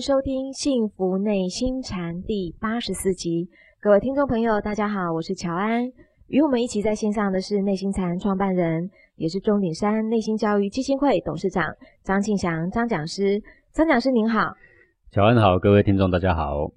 收听《幸福内心禅》第八十四集。各位听众朋友，大家好，我是乔安。与我们一起在线上的是内心禅创办人，也是钟鼎山内心教育基金会董事长张庆祥张讲师。张讲师您好，乔安好，各位听众大家好。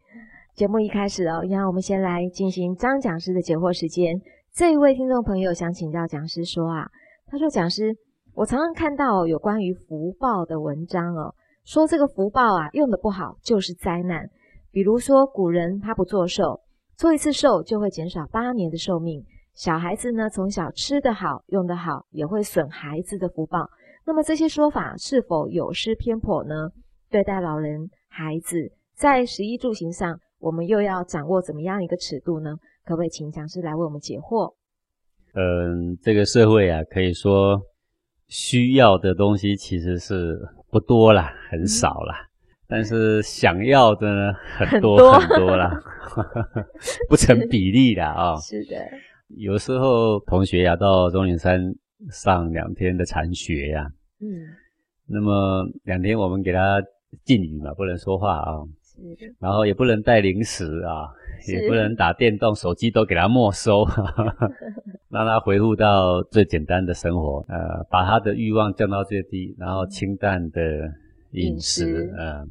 节目一开始哦，让我们先来进行张讲师的解惑时间。这一位听众朋友想请教讲师说啊，他说讲师，我常常看到有关于福报的文章哦，说这个福报啊用的不好就是灾难。比如说古人他不做寿，做一次寿就会减少八年的寿命。小孩子呢从小吃得好用得好，也会损孩子的福报。那么这些说法是否有失偏颇呢？对待老人、孩子在食衣住行上，我们又要掌握怎么样一个尺度呢？可不可以请讲师来为我们解惑？嗯，这个社会啊，可以说需要的东西其实是不多啦，很少啦。但是想要的呢，很多很多。啦，不成比例的啊。是的，有时候同学呀到钟岭山上两天的禅学呀，嗯，那么两天我们给他禁语嘛，不能说话啊，是，然后也不能带零食啊。也不能打电动，手机都给他没收，让他回复到最简单的生活，呃，把他的欲望降到最低，然后清淡的饮食，嗯，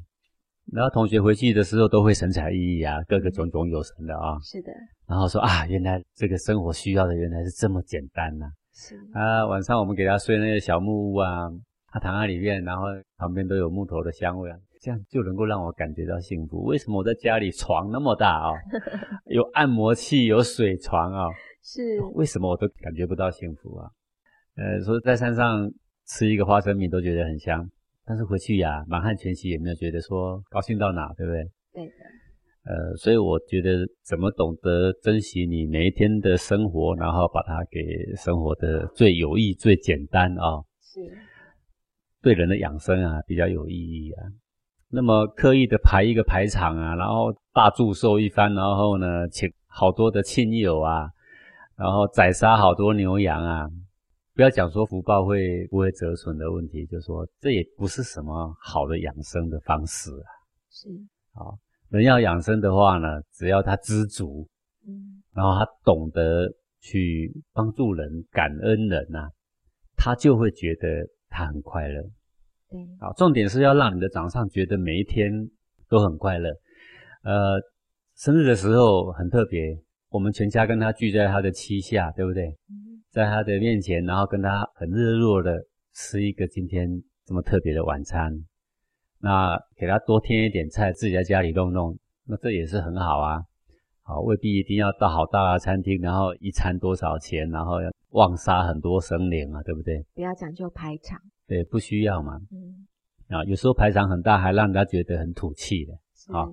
然后同学回去的时候都会神采奕奕啊，个个炯炯有神的啊，是的，然后说啊，原来这个生活需要的原来是这么简单呐，是。啊，晚上我们给他睡那个小木屋啊，他躺在里面，然后旁边都有木头的香味啊。这样就能够让我感觉到幸福。为什么我在家里床那么大啊，有按摩器，有水床啊，是为什么我都感觉不到幸福啊？呃，说在山上吃一个花生米都觉得很香，但是回去呀，满汉全席也没有觉得说高兴到哪，对不对？对的。呃，所以我觉得怎么懂得珍惜你每一天的生活，然后把它给生活的最有益、最简单啊，是对人的养生啊比较有意义啊。那么刻意的排一个排场啊，然后大祝寿一番，然后呢，请好多的亲友啊，然后宰杀好多牛羊啊，不要讲说福报会不会折损的问题，就说这也不是什么好的养生的方式啊。是，好，人要养生的话呢，只要他知足，嗯，然后他懂得去帮助人、感恩人呐，他就会觉得他很快乐。对，好，重点是要让你的掌上觉得每一天都很快乐。呃，生日的时候很特别，我们全家跟他聚在他的膝下，对不对？在他的面前，然后跟他很热络的吃一个今天这么特别的晚餐。那给他多添一点菜，自己在家里弄弄，那这也是很好啊。好，未必一定要到好大的餐厅，然后一餐多少钱，然后要旺杀很多生灵啊，对不对？不要讲究排场。对，不需要嘛。嗯，啊，有时候排场很大，还让人家觉得很土气的。啊，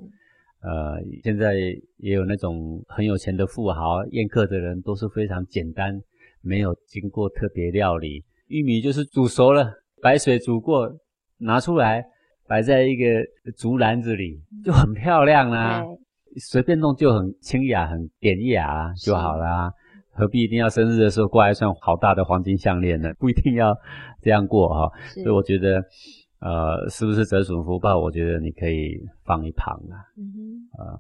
呃，现在也有那种很有钱的富豪宴客的人，都是非常简单，没有经过特别料理，玉米就是煮熟了，白水煮过，拿出来摆在一个竹篮子里，就很漂亮啦。随便弄就很清雅、很典雅就好啦。何必一定要生日的时候挂一串好大的黄金项链呢？不一定要这样过哈。所以我觉得，呃，是不是折损福报？我觉得你可以放一旁啊。嗯哼。啊，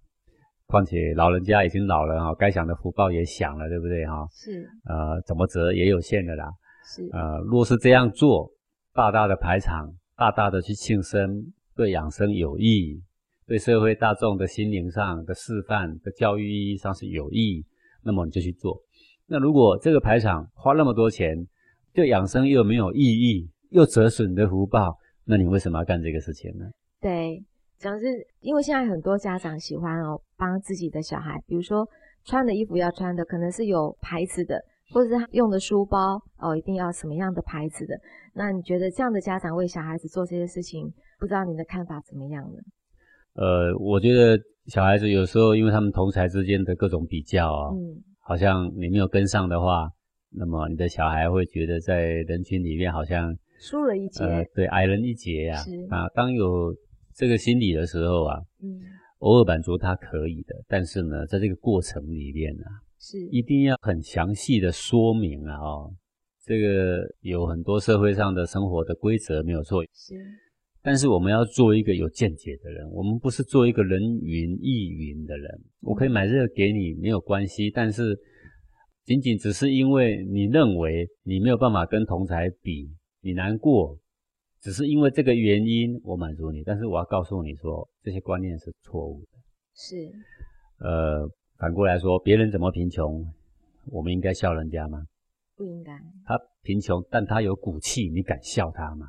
况且老人家已经老了哈，该享的福报也享了，对不对哈？是。呃，怎么折也有限的啦。是。呃，若是这样做，大大的排场，大大的去庆生，对养生有益，对社会大众的心灵上的示范的教育意义上是有益，那么你就去做。那如果这个排场花那么多钱，对养生又没有意义，又折损的福报，那你为什么要干这个事情呢？对，主要是因为现在很多家长喜欢哦，帮自己的小孩，比如说穿的衣服要穿的可能是有牌子的，或者是用的书包哦，一定要什么样的牌子的。那你觉得这样的家长为小孩子做这些事情，不知道你的看法怎么样呢？呃，我觉得小孩子有时候因为他们同才之间的各种比较啊。嗯。好像你没有跟上的话，那么你的小孩会觉得在人群里面好像输了一截，呃，对，矮人一截呀。啊，当有这个心理的时候啊，嗯，偶尔满足他可以的，但是呢，在这个过程里面啊，是一定要很详细的说明啊，哦，这个有很多社会上的生活的规则没有错，是，但是我们要做一个有见解的人，我们不是做一个人云亦云的人。我可以买这个给你没有关系，但是仅仅只是因为你认为你没有办法跟同才比，你难过，只是因为这个原因我满足你。但是我要告诉你说，这些观念是错误的。是，呃，反过来说，别人怎么贫穷，我们应该笑人家吗？不应该。他贫穷，但他有骨气，你敢笑他吗？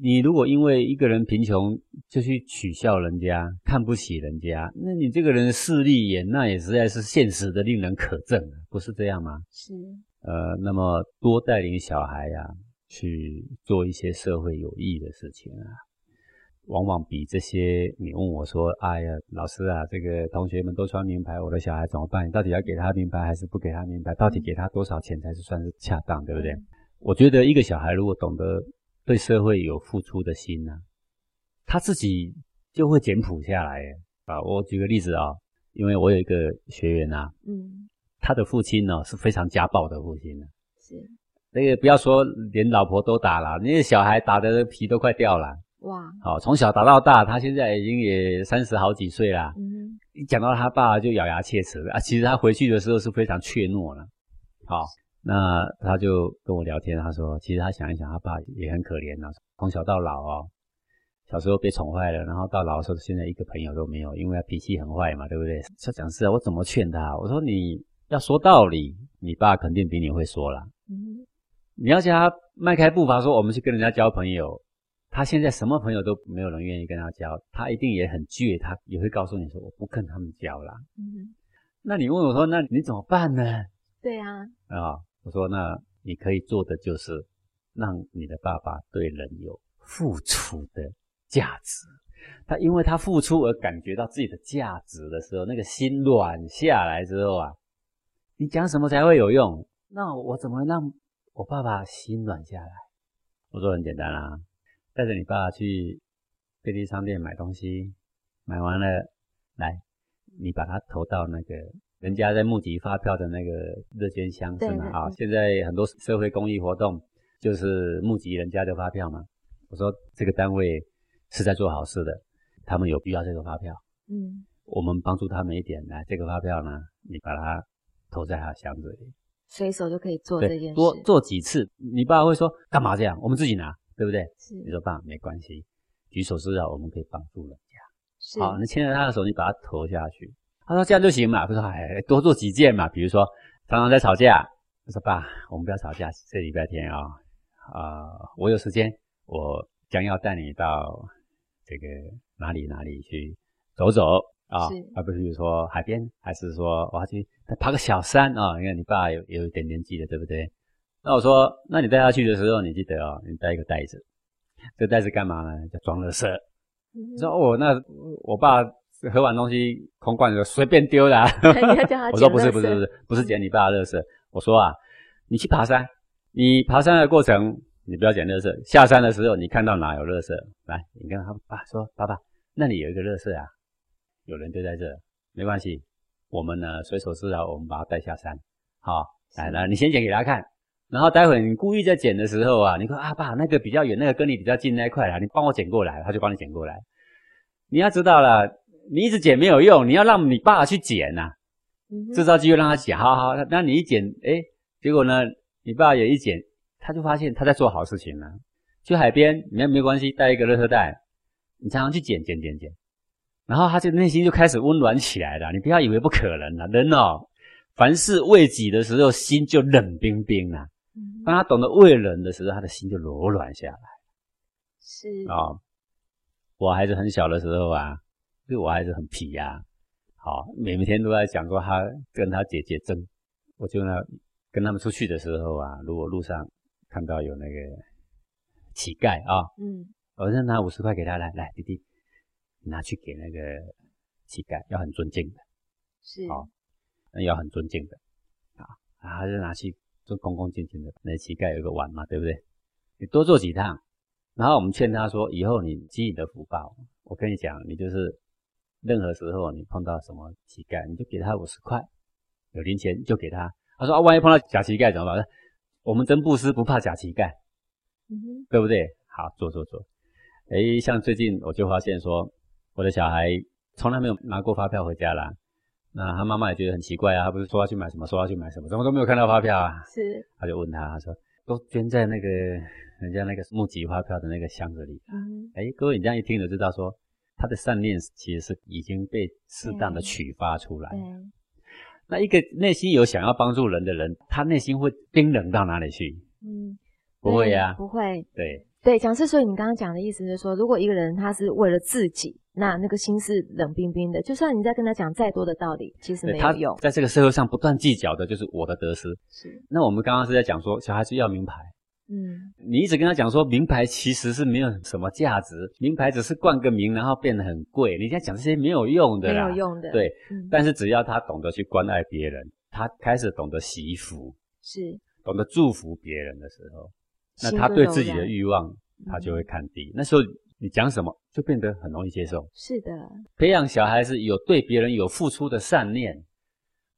你如果因为一个人贫穷就去取笑人家、看不起人家，那你这个人势利眼，那也实在是现实的令人可憎，不是这样吗？是。呃，那么多带领小孩呀，去做一些社会有益的事情啊，往往比这些你问我说：“哎呀，老师啊，这个同学们都穿名牌，我的小孩怎么办？你到底要给他名牌还是不给他名牌？到底给他多少钱才是算是恰当，对不对？”我觉得一个小孩如果懂得。对社会有付出的心呢，他自己就会简朴下来啊！我举个例子啊，因为我有一个学员啊，嗯，他的父亲呢是非常家暴的父亲呢，是那个不要说连老婆都打了，那个小孩打的皮都快掉了，哇！好，从小打到大，他现在已经也三十好几岁了，嗯，一讲到他爸就咬牙切齿啊，其实他回去的时候是非常怯懦了，好。那他就跟我聊天，他说：“其实他想一想，他爸也很可怜呐，从小到老哦，小时候被宠坏了，然后到老的时候，现在一个朋友都没有，因为他脾气很坏嘛，对不对？”他讲是啊，我怎么劝他？我说：“你要说道理，你爸肯定比你会说啦。嗯，你要叫他迈开步伐说我们去跟人家交朋友，他现在什么朋友都没有人愿意跟他交，他一定也很倔，他也会告诉你说我不跟他们交了。嗯，那你问我说，那你怎么办呢？对啊，啊。我说：“那你可以做的就是让你的爸爸对人有付出的价值。他因为他付出而感觉到自己的价值的时候，那个心软下来之后啊，你讲什么才会有用？那我怎么让我爸爸心软下来？我说很简单啦，带着你爸爸去便利商店买东西，买完了来，你把它投到那个。”人家在募集发票的那个热捐箱是吗？啊，现在很多社会公益活动就是募集人家的发票嘛。我说这个单位是在做好事的，他们有必要这个发票。嗯，我们帮助他们一点，来这个发票呢，你把它投在他箱子里，随手就可以做这件事。多做几次，你爸会说干嘛这样？我们自己拿，对不对？是。你说爸没关系，举手之劳我们可以帮助人家。是。好，你牵着他的手，你把它投下去。他说这样就行嘛，不说哎，多做几件嘛。比如说常常在吵架，他说爸，我们不要吵架，这礼拜天啊，啊，我有时间，我将要带你到这个哪里哪里去走走啊，而不是说海边，还是说我要去爬个小山啊。你看你爸有有一点年纪了，对不对？那我说，那你带他去的时候，你记得哦，你带一个袋子，这个袋子干嘛呢？叫装垃圾。你说哦，那我爸。喝完东西空罐子随便丢的，我说不是不是不是不是捡你爸的垃圾。我说啊，你去爬山，你爬山的过程你不要捡垃圾，下山的时候你看到哪有垃圾，来你跟他爸说，爸爸那里有一个垃圾啊，有人丢在这，没关系，我们呢随手拾到，我们把它带下山。好，来来你先捡给他看，然后待会你故意在捡的时候啊，你说啊爸那个比较远，那个跟你比较近那一块啊，你帮我捡过来，他就帮你捡过来。你要知道了。你一直捡没有用，你要让你爸去捡呐，制造机会让他捡。好好，那你一捡，哎，结果呢，你爸也一捡，他就发现他在做好事情了。去海边，你看没关系，带一个热车袋，你常常去捡捡捡捡，然后他就内心就开始温暖起来了。你不要以为不可能了，人哦，凡事为己的时候，心就冷冰冰了。当他懂得为人的时候，他的心就柔软下来。是啊，我孩子很小的时候啊。对我还是很皮呀，好，每每天都在讲说他跟他姐姐争，我就呢跟他们出去的时候啊，如果路上看到有那个乞丐啊，嗯，我就拿五十块给他，来来，弟弟，拿去给那个乞丐，要很尊敬的，是，好，那要很尊敬的，啊，他就拿去就恭恭敬敬的，那乞丐有个碗嘛，对不对？你多做几趟，然后我们劝他说，以后你积你的福报，我跟你讲，你就是。任何时候你碰到什么乞丐，你就给他五十块，有零钱就给他。他说啊，万一碰到假乞丐怎么办？我们真布施不怕假乞丐，嗯哼，对不对？好，做做做。哎，像最近我就发现说，我的小孩从来没有拿过发票回家啦。那他妈妈也觉得很奇怪啊，他不是说要去买什么，说要去买什么，怎么都没有看到发票啊？是。他就问他，他说都捐在那个人家那个募集发票的那个箱子里。嗯。哎，各位你这样一听就知道说，他的善念其实是已经被适当的取发出来。那一个内心有想要帮助人的人，他内心会冰冷到哪里去？嗯，不会呀，不会。对。对，讲师，所以你刚刚讲的意思是说，如果一个人他是为了自己，那那个心是冷冰冰的，就算你在跟他讲再多的道理，其实没有用。在这个社会上不断计较的就是我的得失。是。那我们刚刚是在讲说，小孩子要名牌。嗯。你一直跟他讲说，名牌其实是没有什么价值，名牌只是冠个名，然后变得很贵。你现在讲这些没有用的啦。没有用的。对。但是只要他懂得去关爱别人，他开始懂得惜福，是。懂得祝福别人的时候。那他对自己的欲望，他就会看低。那时候你讲什么，就变得很容易接受。是的，培养小孩子有对别人有付出的善念，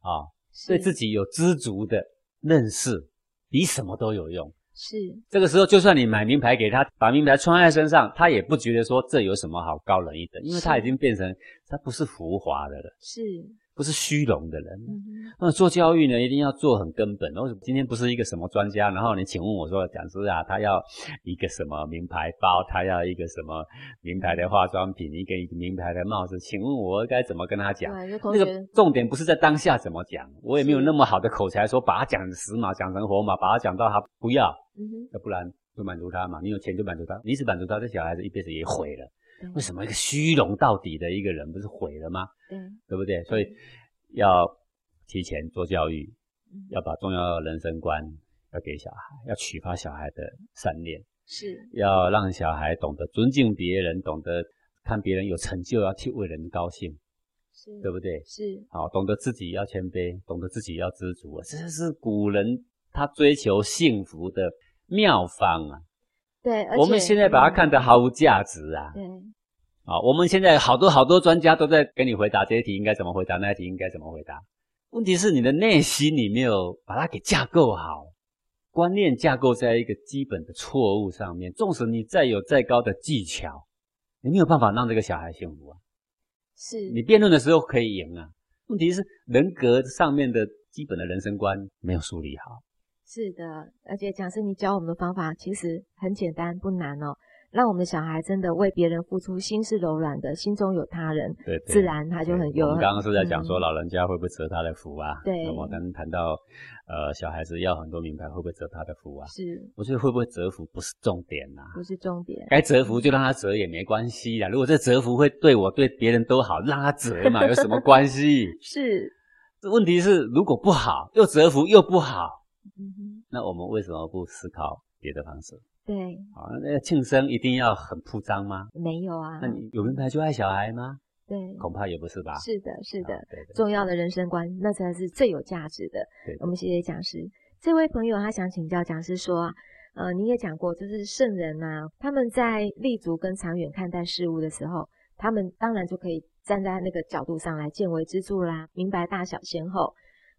啊，对自己有知足的认识，比什么都有用。是，这个时候就算你买名牌给他，把名牌穿在身上，他也不觉得说这有什么好高人一等，因为他已经变成他不是浮华的了。是。不是虚荣的人，那做教育呢，一定要做很根本。为什么今天不是一个什么专家？然后你请问我说，讲师啊，他要一个什么名牌包，他要一个什么名牌的化妆品，一个名牌的帽子？请问我该怎么跟他讲？那个重点不是在当下怎么讲，我也没有那么好的口才，说把他讲死马，讲成活马，把他讲到他不要，要不然就满足他嘛。你有钱就满足他，你只满足他，这小孩子一辈子也毁了。为什么一个虚荣到底的一个人不是毁了吗？嗯，对不对？所以要提前做教育，要把重要的人生观要给小孩，要启发小孩的善念，是要让小孩懂得尊敬别人，懂得看别人有成就要替为人高兴，是，对不对？是，好，懂得自己要谦卑，懂得自己要知足，这是古人他追求幸福的妙方啊。对，我们现在把它看得毫无价值啊。对，啊，我们现在好多好多专家都在给你回答这些题应该怎么回答，那些题应该怎么回答。问题是你的内心你没有把它给架构好，观念架构在一个基本的错误上面。纵使你再有再高的技巧，你没有办法让这个小孩幸福啊。是你辩论的时候可以赢啊，问题是人格上面的基本的人生观没有树立好。是的，而且讲师你教我们的方法其实很简单不难哦，让我们的小孩真的为别人付出，心是柔软的，心中有他人，对，自然他就很有。我们刚刚是在讲说老人家会不会折他的福啊？对。那我刚刚谈到，呃，小孩子要很多名牌会不会折他的福啊？是。我觉得会不会折福不是重点呐，不是重点，该折福就让他折也没关系啦。如果这折福会对我对别人都好，让他折嘛，有什么关系？是。这问题是如果不好，又折福又不好。嗯哼，那我们为什么不思考别的方式？对，好，那个庆生一定要很铺张吗？没有啊。那你有名牌就爱小孩吗？对，恐怕也不是吧。是的，是的，重要的人生观，那才是最有价值的。对，我们谢谢讲师。这位朋友他想请教讲师说啊，呃，你也讲过，就是圣人啊，他们在立足跟长远看待事物的时候，他们当然就可以站在那个角度上来见微知著啦，明白大小先后。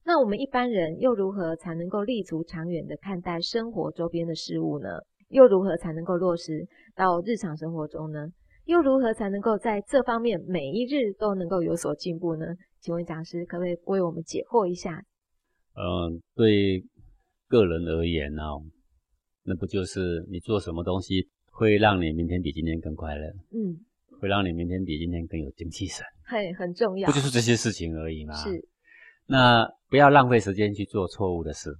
那我们一般人又如何才能够立足长远的看待生活周边的事物呢？又如何才能够落实到日常生活中呢？又如何才能够在这方面每一日都能够有所进步呢？请问讲师可不可以为我们解惑一下？嗯，对个人而言呢，那不就是你做什么东西会让你明天比今天更快乐？嗯，会让你明天比今天更有精气神？嘿，很重要。不就是这些事情而已吗？是。那不要浪费时间去做错误的事，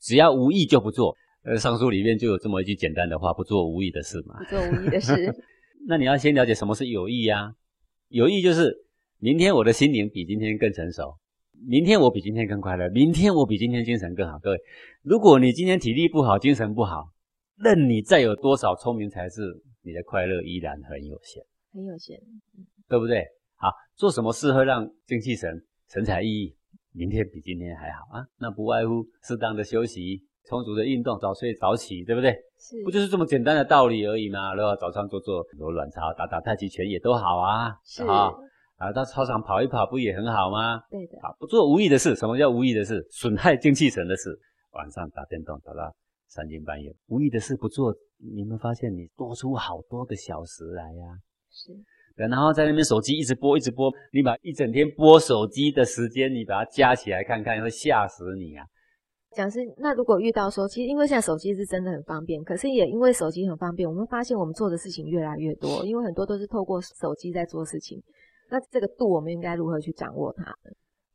只要无意就不做。呃，上书里面就有这么一句简单的话：不做无意的事嘛。不做无意的事。那你要先了解什么是有意呀？有意就是明天我的心灵比今天更成熟，明天我比今天更快乐，明天我比今天精神更好。各位，如果你今天体力不好，精神不好，任你再有多少聪明才智，你的快乐依然很有限，很有限，对不对？好，做什么事会让精气神、神采奕奕？明天比今天还好啊，那不外乎适当的休息、充足的运动、早睡早起，对不对？是，不就是这么简单的道理而已嘛？然后早上做做很多卵巢、打打太极拳也都好啊，是啊，啊到操场跑一跑不也很好吗？对的，啊，不做无益的事。什么叫无益的事？损害精气神的事。晚上打电动打到三更半夜无意的事不做，你们发现你多出好多个小时来呀？是。然后在那边手机一直播一直播，你把一整天播手机的时间，你把它加起来看看，会吓死你啊！讲师，那如果遇到说，其实因为现在手机是真的很方便，可是也因为手机很方便，我们发现我们做的事情越来越多，因为很多都是透过手机在做事情。那这个度，我们应该如何去掌握它？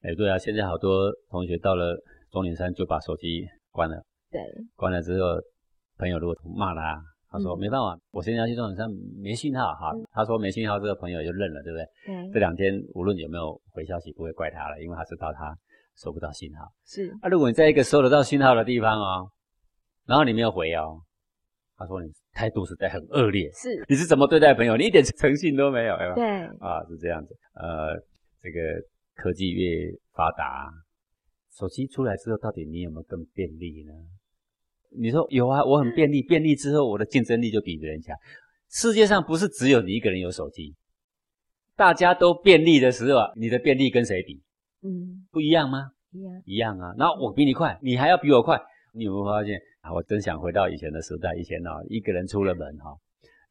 哎，对啊，现在好多同学到了中年山就把手机关了。对，关了之后，朋友如果骂他，他说没办法，我现在要去钟岭山没信号哈。他说没信号，这个朋友就认了，对不对？对。这两天无论有没有回消息，不会怪他了，因为他知道他。收不到信号是啊，如果你在一个收得到信号的地方哦，然后你没有回哦，他说你态度实在很恶劣，是你是怎么对待朋友？你一点 诚信都没有，对啊，是这样子。呃，这个科技越发达，手机出来之后，到底你有没有更便利呢？你说有啊，我很便利，便利之后我的竞争力就比别人强。世界上不是只有你一个人有手机，大家都便利的时候啊，你的便利跟谁比？嗯，不一样吗？一样，一样啊。那我比你快，你还要比我快，你有没有发现啊？我真想回到以前的时代。以前呢，一个人出了门哈，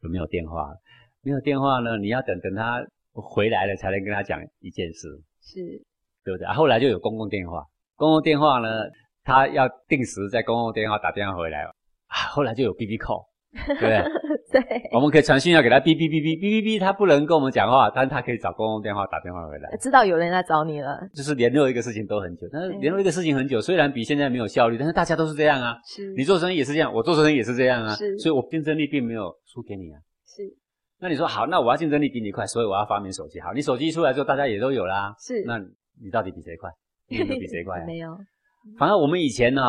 有没有电话？没有电话呢，你要等等他回来了才能跟他讲一件事，是，对不对？后来就有公共电话，公共电话呢，他要定时在公共电话打电话回来啊。后来就有 B B call，对不对？对，我们可以传讯要给他哔哔哔哔哔哔哔，他不能跟我们讲话，但是他可以找公共电话打电话回来，知道有人来找你了。就是联络一个事情都很久，但是联络一个事情很久，虽然比现在没有效率，但是大家都是这样啊。是，你做生意也是这样，我做生意也是这样啊。是，所以我竞争力并没有输给你啊。是，那你说好，那我要竞争力比你快，所以我要发明手机。好，你手机一出来之后，大家也都有啦。是，那你到底比谁快？你有没有比谁快？没有。反正我们以前呢，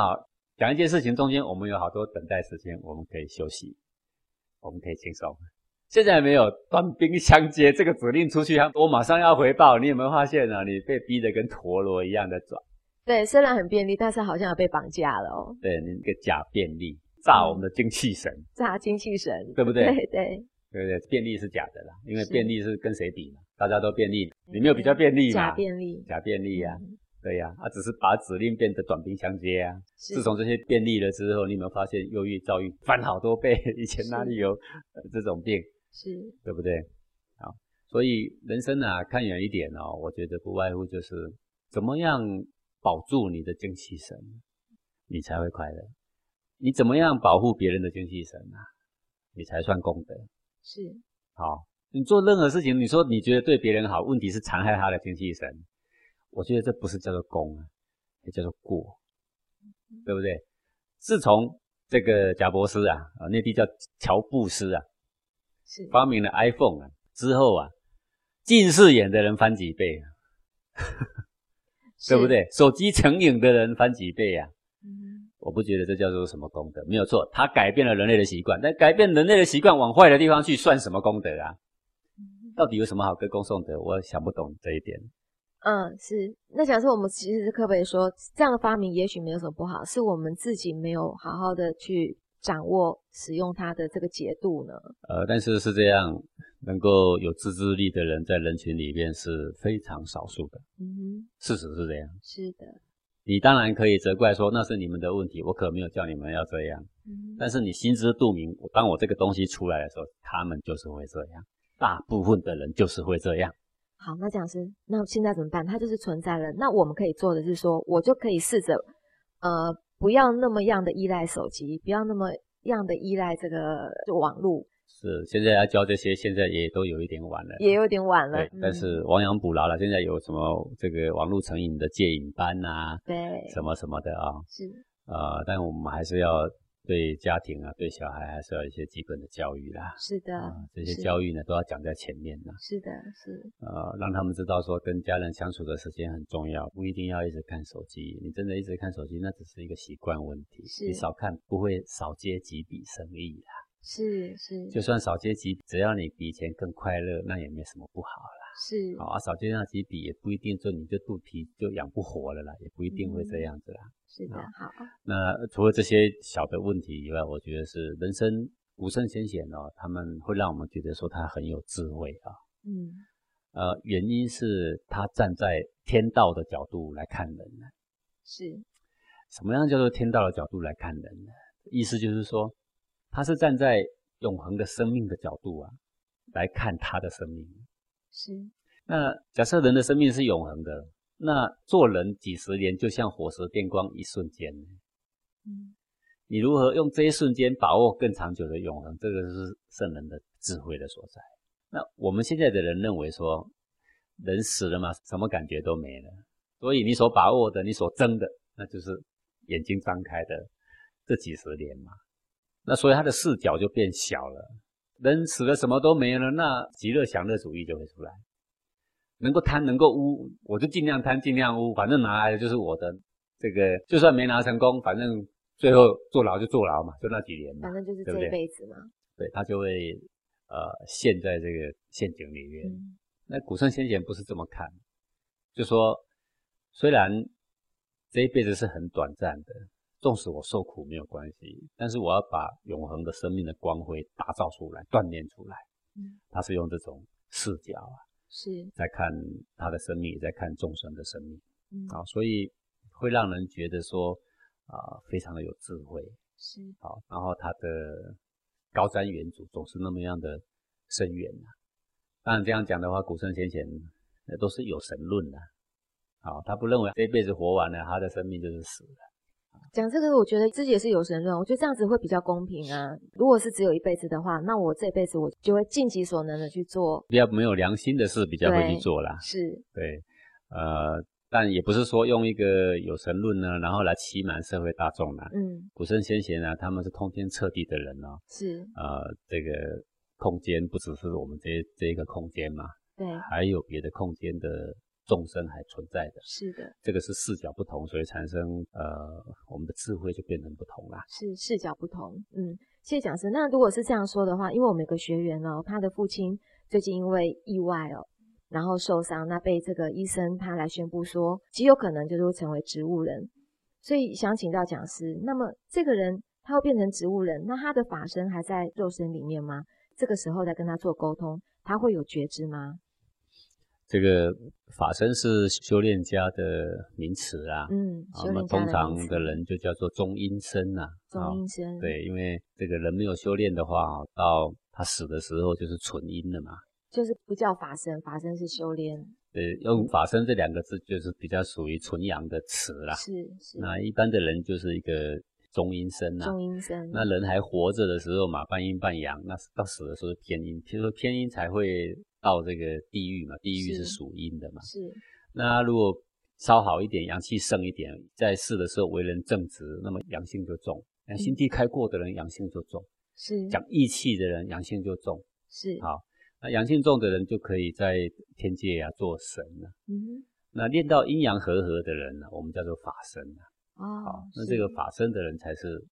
讲一件事情中间，我们有好多等待时间，我们可以休息。我们可以轻松。现在没有短兵相接这个指令出去，我马上要回报。你有没有发现呢？你被逼得跟陀螺一样的转。对，虽然很便利，但是好像要被绑架了哦。对，你个假便利，炸我们的精气神，炸精气神，对不对？对对对对，便利是假的啦，因为便利是跟谁比嘛？大家都便利，你没有比较便利嘛？假便利，假便利呀。对呀，他只是把指令变得短兵相接啊。自从这些便利了之后，你有没有发现忧郁、躁郁翻好多倍？以前哪里有这种病？是，对不对？好，所以人生啊，看远一点哦，我觉得不外乎就是怎么样保住你的精气神，你才会快乐。你怎么样保护别人的精气神啊？你才算功德。是，好，你做任何事情，你说你觉得对别人好，问题是残害他的精气神。我觉得这不是叫做功啊，也叫做过，对不对？自从这个贾伯斯啊，啊，内地叫乔布斯啊，是发明了 iPhone 啊之后啊，近视眼的人翻几倍，啊对不对？手机成瘾的人翻几倍啊？嗯，我不觉得这叫做什么功德，没有错，他改变了人类的习惯，但改变人类的习惯往坏的地方去，算什么功德啊？到底有什么好歌功颂德？我想不懂这一点。嗯，是。那假设我们其实可不可以说，这样的发明也许没有什么不好，是我们自己没有好好的去掌握使用它的这个节度呢？呃，但是是这样，能够有自制力的人在人群里面是非常少数的。嗯哼，事实是这样。是的。你当然可以责怪说那是你们的问题，我可没有叫你们要这样。嗯。但是你心知肚明，当我这个东西出来的时候，他们就是会这样，大部分的人就是会这样。好，那讲师，那现在怎么办？它就是存在了。那我们可以做的是说，我就可以试着，呃，不要那么样的依赖手机，不要那么样的依赖这个网络。是，现在要教这些，现在也都有一点晚了，也有点晚了。对，但是亡羊补牢了。现在有什么这个网络成瘾的戒瘾班啊？对，什么什么的啊？是，呃，但我们还是要。对家庭啊，对小孩还是要一些基本的教育啦。是的，这些教育呢都要讲在前面呢。是的，是。呃，让他们知道说跟家人相处的时间很重要，不一定要一直看手机。你真的一直看手机，那只是一个习惯问题。是。你少看不会少接几笔生意啦。是是。就算少接几，只要你比以前更快乐，那也没什么不好啦。是。好啊，少接那几笔也不一定说你就肚皮就养不活了啦，也不一定会这样子啦。是的，好。那除了这些小的问题以外，我觉得是人生古圣先贤哦，他们会让我们觉得说他很有智慧啊。嗯。呃，原因是他站在天道的角度来看人呢。是。什么样叫做天道的角度来看人呢？意思就是说，他是站在永恒的生命的角度啊，来看他的生命。是。那假设人的生命是永恒的，那做人几十年就像火石电光一瞬间。嗯。你如何用这一瞬间把握更长久的永恒？这个是圣人的智慧的所在。那我们现在的人认为说，人死了嘛，什么感觉都没了。所以你所把握的，你所争的，那就是眼睛张开的这几十年嘛。那所以他的视角就变小了。人死了什么都没了，那极乐享乐主义就会出来。能够贪，能够污，我就尽量贪，尽量污，反正拿来的就是我的。这个就算没拿成功，反正最后坐牢就坐牢嘛，就那几年嘛，反正就是这一辈子嘛。对他就会呃陷在这个陷阱里面。那古圣先贤不是这么看，就说。虽然这一辈子是很短暂的，纵使我受苦没有关系，但是我要把永恒的生命的光辉打造出来、锻炼出来。嗯，他是用这种视角啊，是在看他的生命，也在看众生的生命。嗯，啊，所以会让人觉得说啊，非常的有智慧。是，好，然后他的高瞻远瞩，总是那么样的深远呐。当然这样讲的话，古圣先贤那都是有神论的。好，他不认为这辈子活完了，他的生命就是死了。讲这个，我觉得自己也是有神论，我觉得这样子会比较公平啊。如果是只有一辈子的话，那我这辈子我就会尽己所能的去做比较没有良心的事，比较会去做啦。是，对，呃，但也不是说用一个有神论呢，然后来欺瞒社会大众啦。嗯，古圣先贤呢，他们是通天彻地的人哦。是，呃，这个空间不只是我们这这一个空间嘛，对，还有别的空间的。众生还存在的，是的，这个是视角不同，所以产生呃，我们的智慧就变成不同啦。是视角不同，嗯，谢谢讲师。那如果是这样说的话，因为我们有个学员哦，他的父亲最近因为意外哦，然后受伤，那被这个医生他来宣布说，极有可能就是会成为植物人，所以想请教讲师，那么这个人他会变成植物人，那他的法身还在肉身里面吗？这个时候再跟他做沟通，他会有觉知吗？这个法身是修炼家的名词啊，嗯，我们通常的人就叫做中阴身呐，中阴身，对，因为这个人没有修炼的话，到他死的时候就是纯阴了嘛，就是不叫法身，法身是修炼，对，用法身这两个字就是比较属于纯阳的词啦，是。是，那一般的人就是一个中阴身呐，中阴身，那人还活着的时候嘛，半阴半阳，那到死的时候偏阴，譬如说偏阴才会。到这个地狱嘛，地狱是属阴的嘛。是。那如果稍好一点，阳气盛一点，在世的时候为人正直，那么阳性就重。那心地开阔的人，阳性就重。是。讲义气的人，阳性就重。是。好，那阳性重的人就可以在天界啊做神了。嗯。那练到阴阳和合的人呢，我们叫做法身啊。哦。好，那这个法身的人才是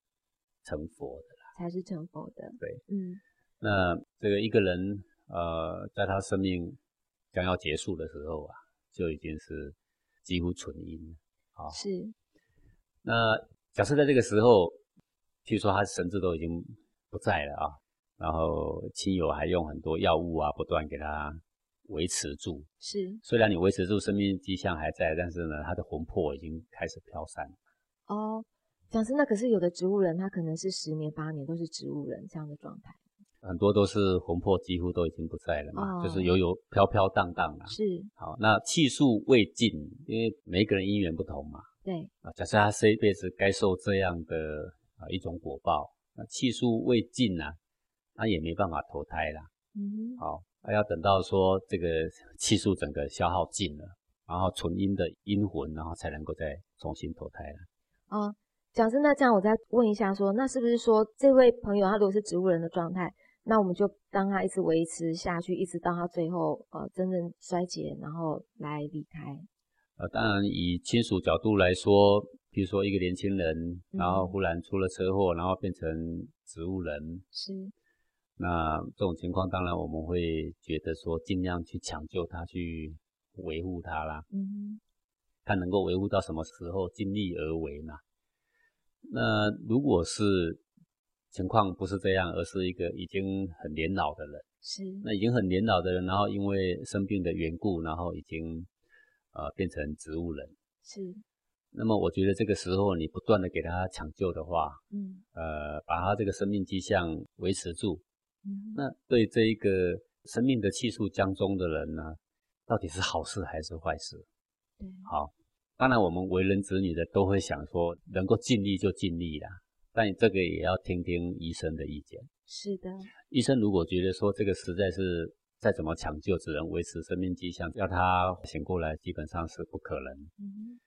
成佛的啦。才是成佛的。对。嗯。那这个一个人。呃，在他生命将要结束的时候啊，就已经是几乎纯阴了啊。是。那假设在这个时候，譬如说他神智都已经不在了啊，然后亲友还用很多药物啊，不断给他维持住。是。虽然你维持住生命迹象还在，但是呢，他的魂魄已经开始飘散。哦，讲真，那可是有的植物人，他可能是十年八年都是植物人这样的状态。很多都是魂魄几乎都已经不在了嘛，就是游游飘飘荡荡啊。是，好，那气数未尽，因为每一个人因缘不同嘛。对。啊，假设他这一辈子该受这样的啊一种果报，那气数未尽啊，他也没办法投胎啦。嗯。好，那要等到说这个气数整个消耗尽了，然后纯阴的阴魂，然后才能够再重新投胎了。啊，讲真那，这样我再问一下，说那是不是说这位朋友他如果是植物人的状态？那我们就让他一直维持下去，一直到他最后呃真正衰竭，然后来离开。呃，当然以亲属角度来说，比如说一个年轻人，然后忽然出了车祸，然后变成植物人，是。那这种情况，当然我们会觉得说，尽量去抢救他，去维护他啦。嗯。看能够维护到什么时候，尽力而为嘛。那如果是。情况不是这样，而是一个已经很年老的人。是，那已经很年老的人，然后因为生病的缘故，然后已经呃变成植物人。是，那么我觉得这个时候你不断的给他抢救的话，嗯，呃，把他这个生命迹象维持住，嗯，那对这一个生命的气数将终的人呢，到底是好事还是坏事？对，好，当然我们为人子女的都会想说，能够尽力就尽力啦，但这个也要听听医生的意见。是的，医生如果觉得说这个实在是再怎么抢救，只能维持生命迹象，要他醒过来基本上是不可能。嗯。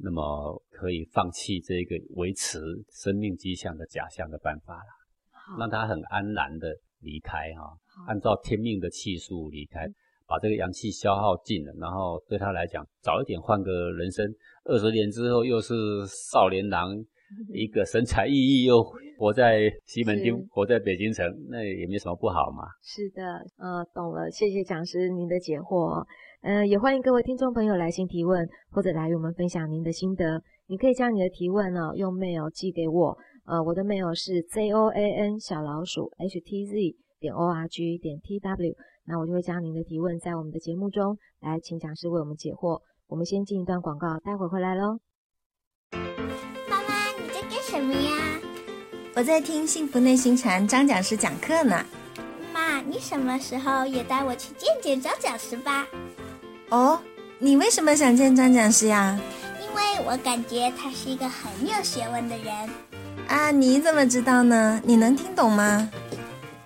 那么可以放弃这个维持生命迹象的假象的办法了，让他很安然的离开哈，按照天命的气数离开，把这个阳气消耗尽了，然后对他来讲，早一点换个人生，二十年之后又是少年郎，一个神采奕奕，又活在西门町，活在北京城，那也没什么不好嘛。是的，呃，懂了，谢谢讲师您的解惑。呃，也欢迎各位听众朋友来信提问，或者来与我们分享您的心得。你可以将你的提问呢用 mail 寄给我，呃，我的 mail 是 z o a n 小老鼠 h t z 点 o r g 点 t w，那我就会将您的提问在我们的节目中来请讲师为我们解惑。我们先进一段广告，待会回来喽。什么呀？我在听幸福内心禅张讲师讲课呢。妈，你什么时候也带我去见见张讲师吧？哦，你为什么想见张讲师呀？因为我感觉他是一个很有学问的人。啊，你怎么知道呢？你能听懂吗？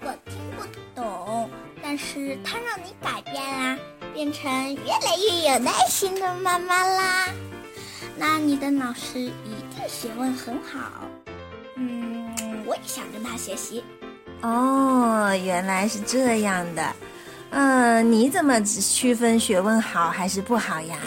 我听不懂，但是他让你改变啦，变成越来越有耐心的妈妈啦。那你的老师一定学问很好。嗯，我也想跟他学习。哦，原来是这样的。嗯，你怎么区分学问好还是不好呀？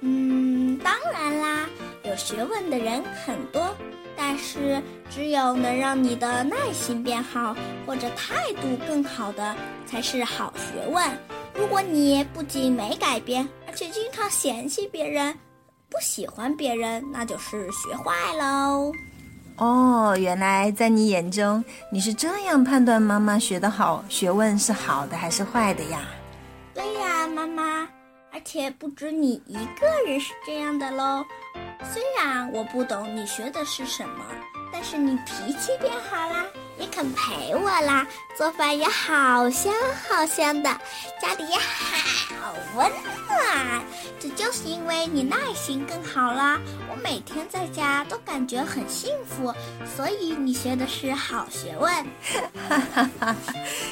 嗯，当然啦，有学问的人很多，但是只有能让你的耐心变好或者态度更好的才是好学问。如果你不仅没改变，而且经常嫌弃别人，不喜欢别人，那就是学坏喽。哦，原来在你眼中，你是这样判断妈妈学得好，学问是好的还是坏的呀？对呀，妈妈，而且不止你一个人是这样的喽。虽然我不懂你学的是什么，但是你脾气变好啦。也肯陪我啦，做饭也好香好香的，家里也好温暖。这就是因为你耐心更好啦，我每天在家都感觉很幸福。所以你学的是好学问，哈哈哈！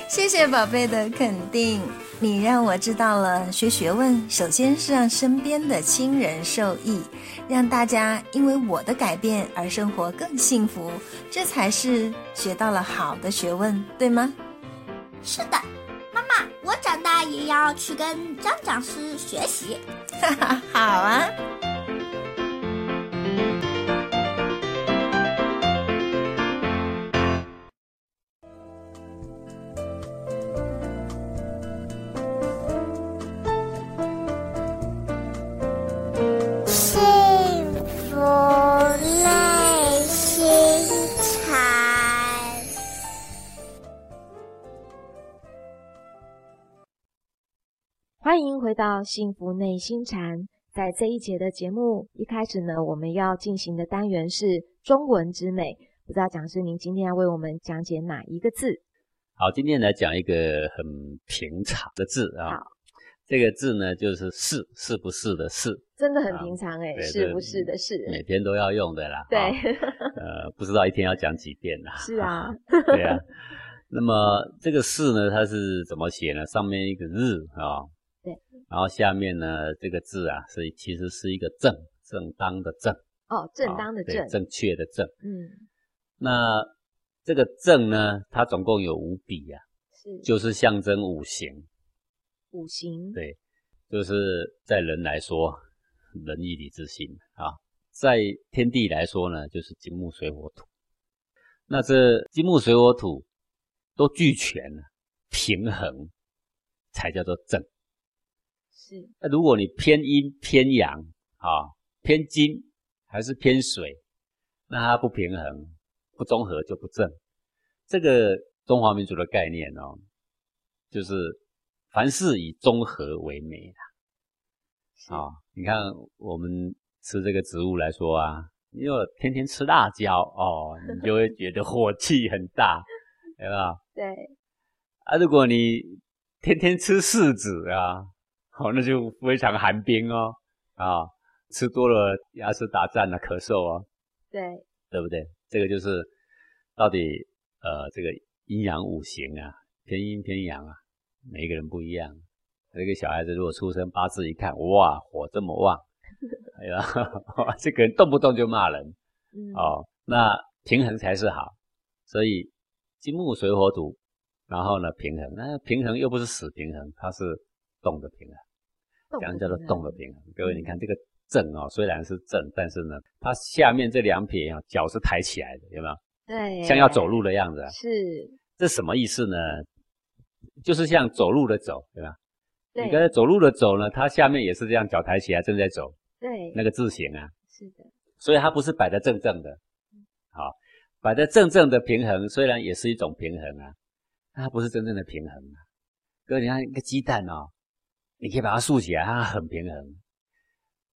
谢谢宝贝的肯定，你让我知道了学学问，首先是让身边的亲人受益，让大家因为我的改变而生活更幸福，这才是学到了。好的学问，对吗？是的，妈妈，我长大也要去跟张讲师学习。哈哈，好啊。欢迎回到幸福内心禅。在这一节的节目一开始呢，我们要进行的单元是中文之美。不知道讲师您今天要为我们讲解哪一个字？好，今天来讲一个很平常的字啊。好，这个字呢就是“是”，是不是的“是”，真的很平常哎，是不是的“是”，每天都要用的啦。对，呃，不知道一天要讲几遍啦。是啊，对啊。那么这个“是”呢，它是怎么写呢？上面一个“日”啊。然后下面呢，这个字啊，是其实是一个正正当的正哦，正当的正，正确的正。嗯，那这个正呢，它总共有五笔呀，是，就是象征五行。五行对，就是在人来说，仁义礼智信啊，在天地来说呢，就是金木水火土。那这金木水火土都俱全了，平衡才叫做正。那如果你偏阴偏阳啊，偏金还是偏水，那它不平衡、不综合就不正。这个中华民族的概念哦，就是凡事以综合为美啊。你看我们吃这个植物来说啊，你如果天天吃辣椒哦，你就会觉得火气很大，对吧？对。啊，如果你天天吃柿子啊，哦，那就非常寒冰哦，啊，吃多了牙齿打颤了，咳嗽哦。对。对不对？这个就是到底呃，这个阴阳五行啊，偏阴偏阳啊，每一个人不一样。这个小孩子如果出生八字一看，哇，火这么旺。哎呀，这个人动不动就骂人，哦，那平衡才是好。所以金木水火土，然后呢平衡，那平衡又不是死平衡，它是动的平衡，这样叫做动的平衡。各位，你看这个正哦，虽然是正，但是呢，它下面这两撇啊，脚是抬起来的，有没有？对，像要走路的样子。是，这什么意思呢？就是像走路的走，对吧？你刚才走路的走呢，它下面也是这样，脚抬起来，正在走。对，那个字形啊，是的，所以它不是摆的正正的，好，摆的正正的平衡，虽然也是一种平衡啊，它不是真正的平衡啊。各位，你看一个鸡蛋哦，你可以把它竖起来，它很平衡，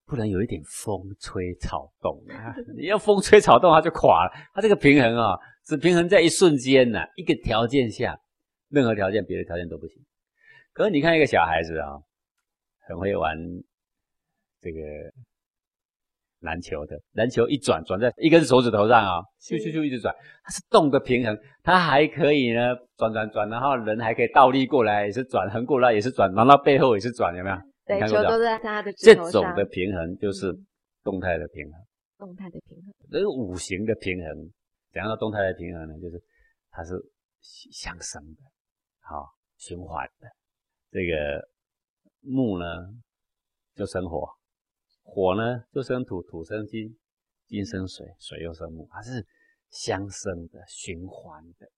不能有一点风吹草动啊。你要风吹草动，它就垮了。它这个平衡啊，只平衡在一瞬间呐，一个条件下，任何条件，别的条件都不行。可是你看一个小孩子啊，很会玩。这个篮球的篮球一转转在一根手指头上啊，咻咻咻一直转，它是动的平衡，它还可以呢转转转，然后人还可以倒立过来也是转，横过来也是转，然后背后也是转，有没有？对，球都在它的这种的平衡就是动态的平衡，动态的平衡。这个五行的平衡，怎样的动态的平衡呢？就是它是相生的，好循环的。这个木呢就生火。火呢就生土，土生金，金生水，水又生木，它是相生的、循环的，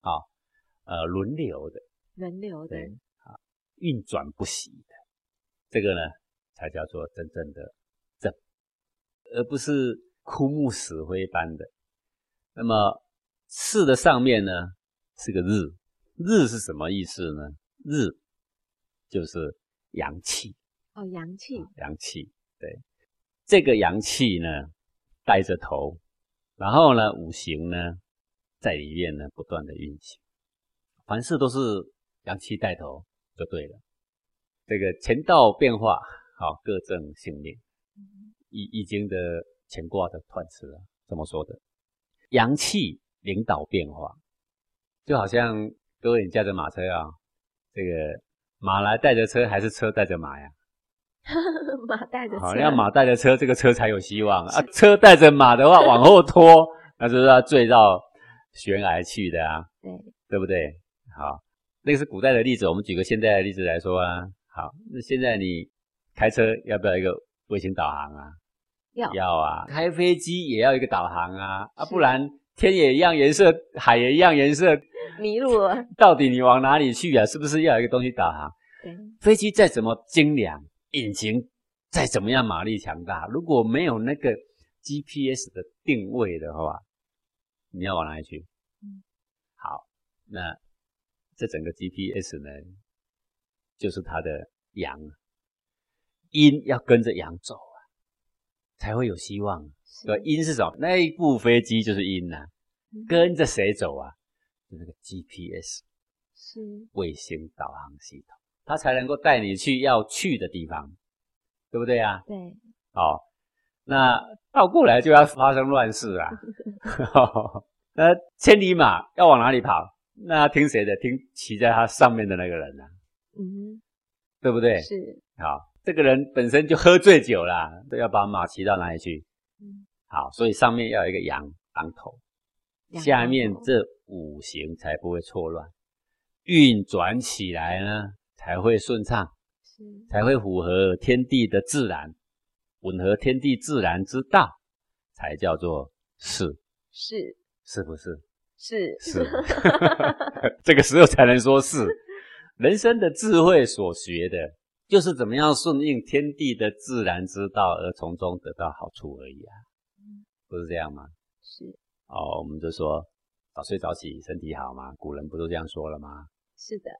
啊，呃，轮流的，轮流的，啊，运转不息的，这个呢才叫做真正的正，而不是枯木死灰般的。那么四的上面呢是个日，日是什么意思呢？日就是阳气。哦，阳气，阳气，对，这个阳气呢，带着头，然后呢，五行呢，在里面呢，不断的运行，凡事都是阳气带头就对了。这个乾道变化，好，各正性命，易易经的乾卦的断词啊，这么说的，阳气领导变化，就好像各位你驾着马车啊，这个马来带着车，还是车带着马呀？马带着车，好，要马带着车，这个车才有希望啊！车带着马的话，往后拖，那就是要坠到悬崖去的啊！对，对不对？好，那个是古代的例子，我们举个现在的例子来说啊。好，那现在你开车要不要一个卫星导航啊？要，要啊！开飞机也要一个导航啊！啊，不然天也一样颜色，海也一样颜色，迷路了，到底你往哪里去啊？是不是要一个东西导航？对，飞机再怎么精良。引擎再怎么样马力强大，如果没有那个 GPS 的定位的话，你要往哪里去？好，那这整个 GPS 呢，就是它的阳，阴要跟着阳走啊，才会有希望。对，阴是什么？那一部飞机就是阴呐，跟着谁走啊？就那个 GPS，是卫星导航系统。他才能够带你去要去的地方，对不对啊？对。好，那倒过来就要发生乱世啊！那千里马要往哪里跑？那要听谁的？听骑在它上面的那个人啊。嗯，对不对？是。好，这个人本身就喝醉酒了，都要把马骑到哪里去？嗯。好，所以上面要有一个羊当头，下面这五行才不会错乱，运转起来呢。才会顺畅，才会符合天地的自然，吻合天地自然之道，才叫做是是。是不是？是。是，这个时候才能说是。人生的智慧所学的，就是怎么样顺应天地的自然之道，而从中得到好处而已啊，不是这样吗？是。哦，我们就说早睡早起身体好嘛，古人不都这样说了吗？是的。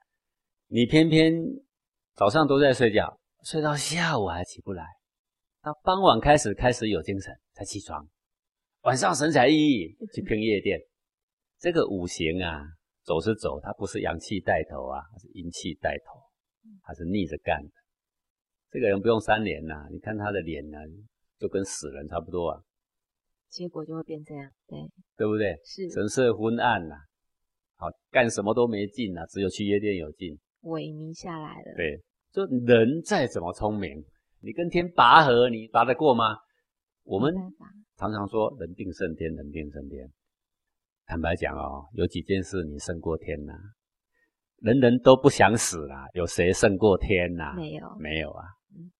你偏偏早上都在睡觉，睡到下午还起不来，到傍晚开始开始有精神才起床，晚上神采奕奕去拼夜店。这个五行啊，走是走，它不是阳气带头啊，它是阴气带头，它是逆着干的。这个人不用三年呐，你看他的脸呢，就跟死人差不多啊。结果就会变这样，对对不对？是神色昏暗呐，好干什么都没劲呐，只有去夜店有劲，萎靡下来了。对，就人再怎么聪明，你跟天拔河，你拔得过吗？我们常常说人定胜天，人定胜天。坦白讲哦，有几件事你胜过天呐？人人都不想死啦，有谁胜过天呐？没有，没有啊。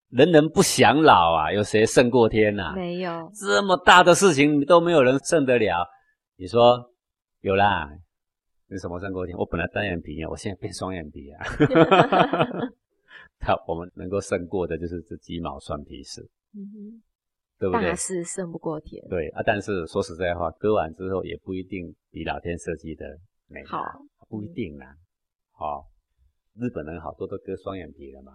人人不想老啊，有谁胜过天呐？没有，这么大的事情都没有人胜得了。你说有啦？你什么胜过天？我本来单眼皮啊，我现在变双眼皮啊。他我们能够胜过的就是这鸡毛蒜皮事。嗯哼。对不对？大事胜不过天。对啊，但是说实在话，割完之后也不一定比老天设计的美好，不一定啦。好，日本人好多都割双眼皮了嘛，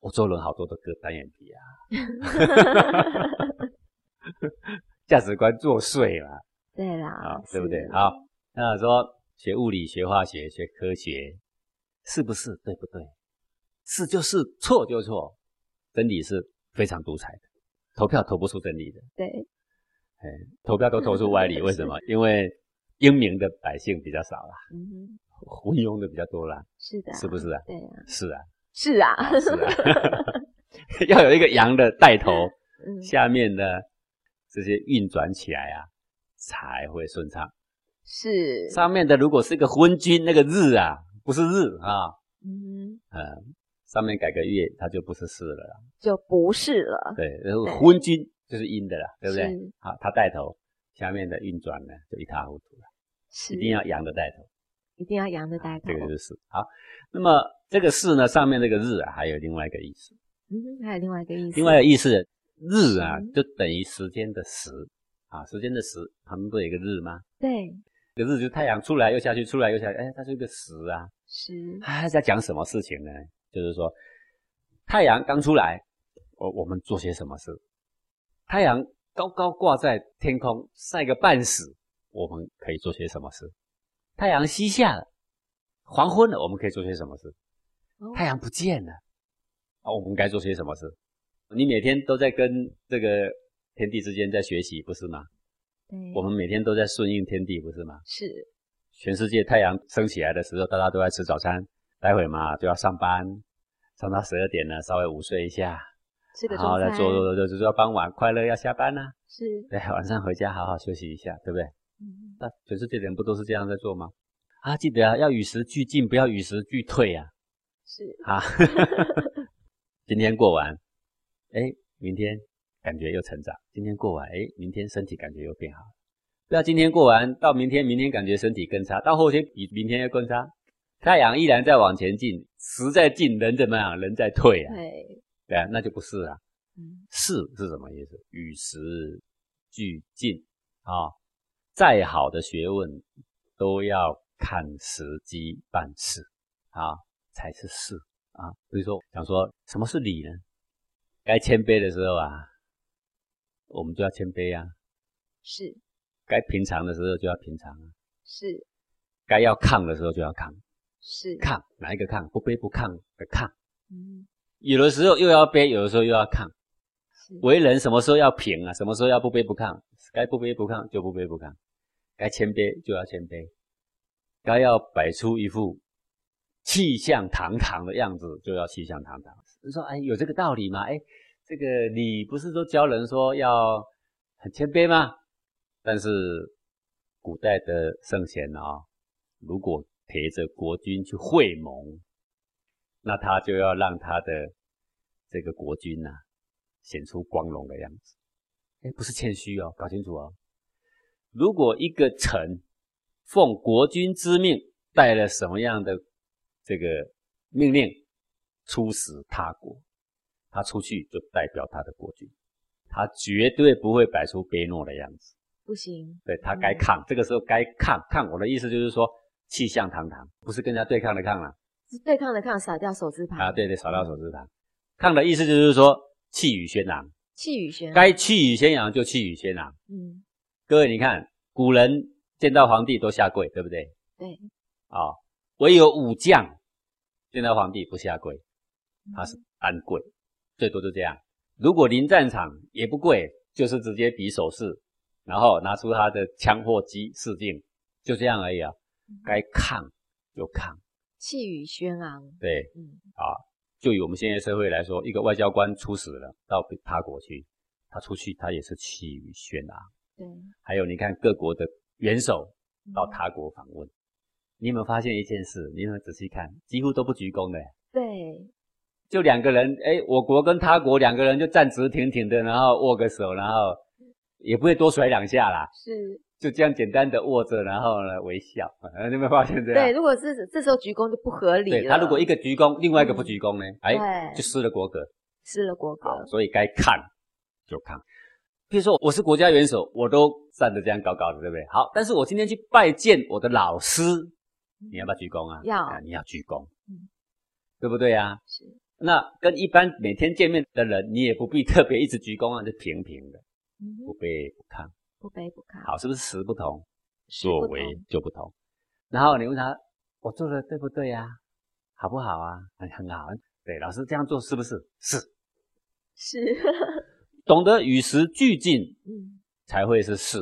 欧洲人好多都割单眼皮啊。价值观作祟嘛。对啦，啊对不对？好，那说学物理、学化学、学科学，是不是对不对？是就是，错就错，真理是非常独裁的。投票投不出真理的，对，哎，投票都投出歪理，为什么？因为英明的百姓比较少啦，嗯，昏庸的比较多啦，是的，是不是啊？对啊，是啊，是啊，是啊，要有一个阳的带头，下面的这些运转起来啊，才会顺畅。是，上面的如果是一个昏君，那个日啊，不是日啊，嗯，嗯。上面改个月，它就不是事了，就不是了。对，然后昏君就是阴的了，对不对？好，他带头，下面的运转呢就一塌糊涂了。是，一定要阳的带头，一定要阳的带头。这个就是好。那么这个事呢，上面这个日啊，还有另外一个意思。嗯，还有另外一个意思。另外一个意思，日啊，就等于时间的时啊，时间的时，旁边不有一个日吗？对，这个日就太阳出来又下去，出来又下去，哎，它是一个时啊。是。他在讲什么事情呢？就是说，太阳刚出来，我我们做些什么事？太阳高高挂在天空，晒个半死，我们可以做些什么事？太阳西下了，黄昏了，我们可以做些什么事？太阳不见了，啊，我们该做些什么事？你每天都在跟这个天地之间在学习，不是吗？对，我们每天都在顺应天地，不是吗？是。全世界太阳升起来的时候，大家都在吃早餐。待会嘛就要上班，上到十二点了，稍微午睡一下，然后再做做做做做到傍晚，快乐要下班啦。是，对，晚上回家好好休息一下，对不对？嗯。那全世界人不都是这样在做吗？啊，记得啊，要与时俱进，不要与时俱退啊。是。啊。今天过完，哎，明天感觉又成长。今天过完，哎，明天身体感觉又变好。不要今天过完到明天，明天感觉身体更差，到后天比明天要更差。太阳依然在往前进，时在进，人怎么样？人在退啊？对，对啊，那就不是啊。嗯，是是什么意思？与时俱进啊！再好的学问都要看时机办事啊，才是事啊。比如说，想说什么是理呢？该谦卑的时候啊，我们就要谦卑啊。是。该平常的时候就要平常啊。是。该要抗的时候就要抗。是抗哪一个抗？不卑不亢的抗。嗯，有的时候又要卑，有的时候又要抗。为人什么时候要平啊？什么时候要不卑不亢？该不卑不亢就不卑不亢，该谦卑就要谦卑，该要摆出一副气象堂堂的样子就要气象堂堂。你说，哎，有这个道理吗？哎，这个你不是都教人说要很谦卑吗？但是古代的圣贤啊，如果陪着国君去会盟，那他就要让他的这个国君呐显出光荣的样子。哎，不是谦虚哦，搞清楚哦。如果一个臣奉国君之命，带了什么样的这个命令出使他国，他出去就代表他的国君，他绝对不会摆出卑懦的样子。不行，对他该抗，这个时候该抗抗。我的意思就是说。气象堂堂，不是跟人家对抗的抗啊，是对抗的抗，少掉手字旁啊，对对，少掉手字旁。抗的意思就是说气宇轩昂，气宇轩昂，该气宇轩昂就气宇轩昂。嗯，各位你看，古人见到皇帝都下跪，对不对？对。啊，唯有武将见到皇帝不下跪，他是单跪，最多就这样。如果临战场也不跪，就是直接比手势，然后拿出他的枪或机试镜，就这样而已啊。该抗就抗，气宇轩昂。对，嗯，啊，就以我们现在社会来说，一个外交官出使了到他国去，他出去他也是气宇轩昂。对，还有你看各国的元首到他国访问。你有没有发现一件事？你有没有仔细看？几乎都不鞠躬的。对，就两个人，哎，我国跟他国两个人就站直挺挺的，然后握个手，然后也不会多甩两下啦。是，就这样简单的握着，然后呢微笑。你有没有发现这样？对，如果是这时候鞠躬就不合理了。他如果一个鞠躬，另外一个不鞠躬呢？哎，就失了国格。失了国格。所以该看就看。譬如说我是国家元首，我都站得这样高高的，对不对？好，但是我今天去拜见我的老师。你要不要鞠躬啊？要，你要鞠躬，嗯，对不对呀？是。那跟一般每天见面的人，你也不必特别一直鞠躬啊，就平平的，不卑不亢，不卑不亢。好，是不是词不同，作为就不同？然后你问他，我做的对不对呀？好不好啊？很很好，对，老师这样做是不是？是，是。懂得与时俱进，嗯，才会是是。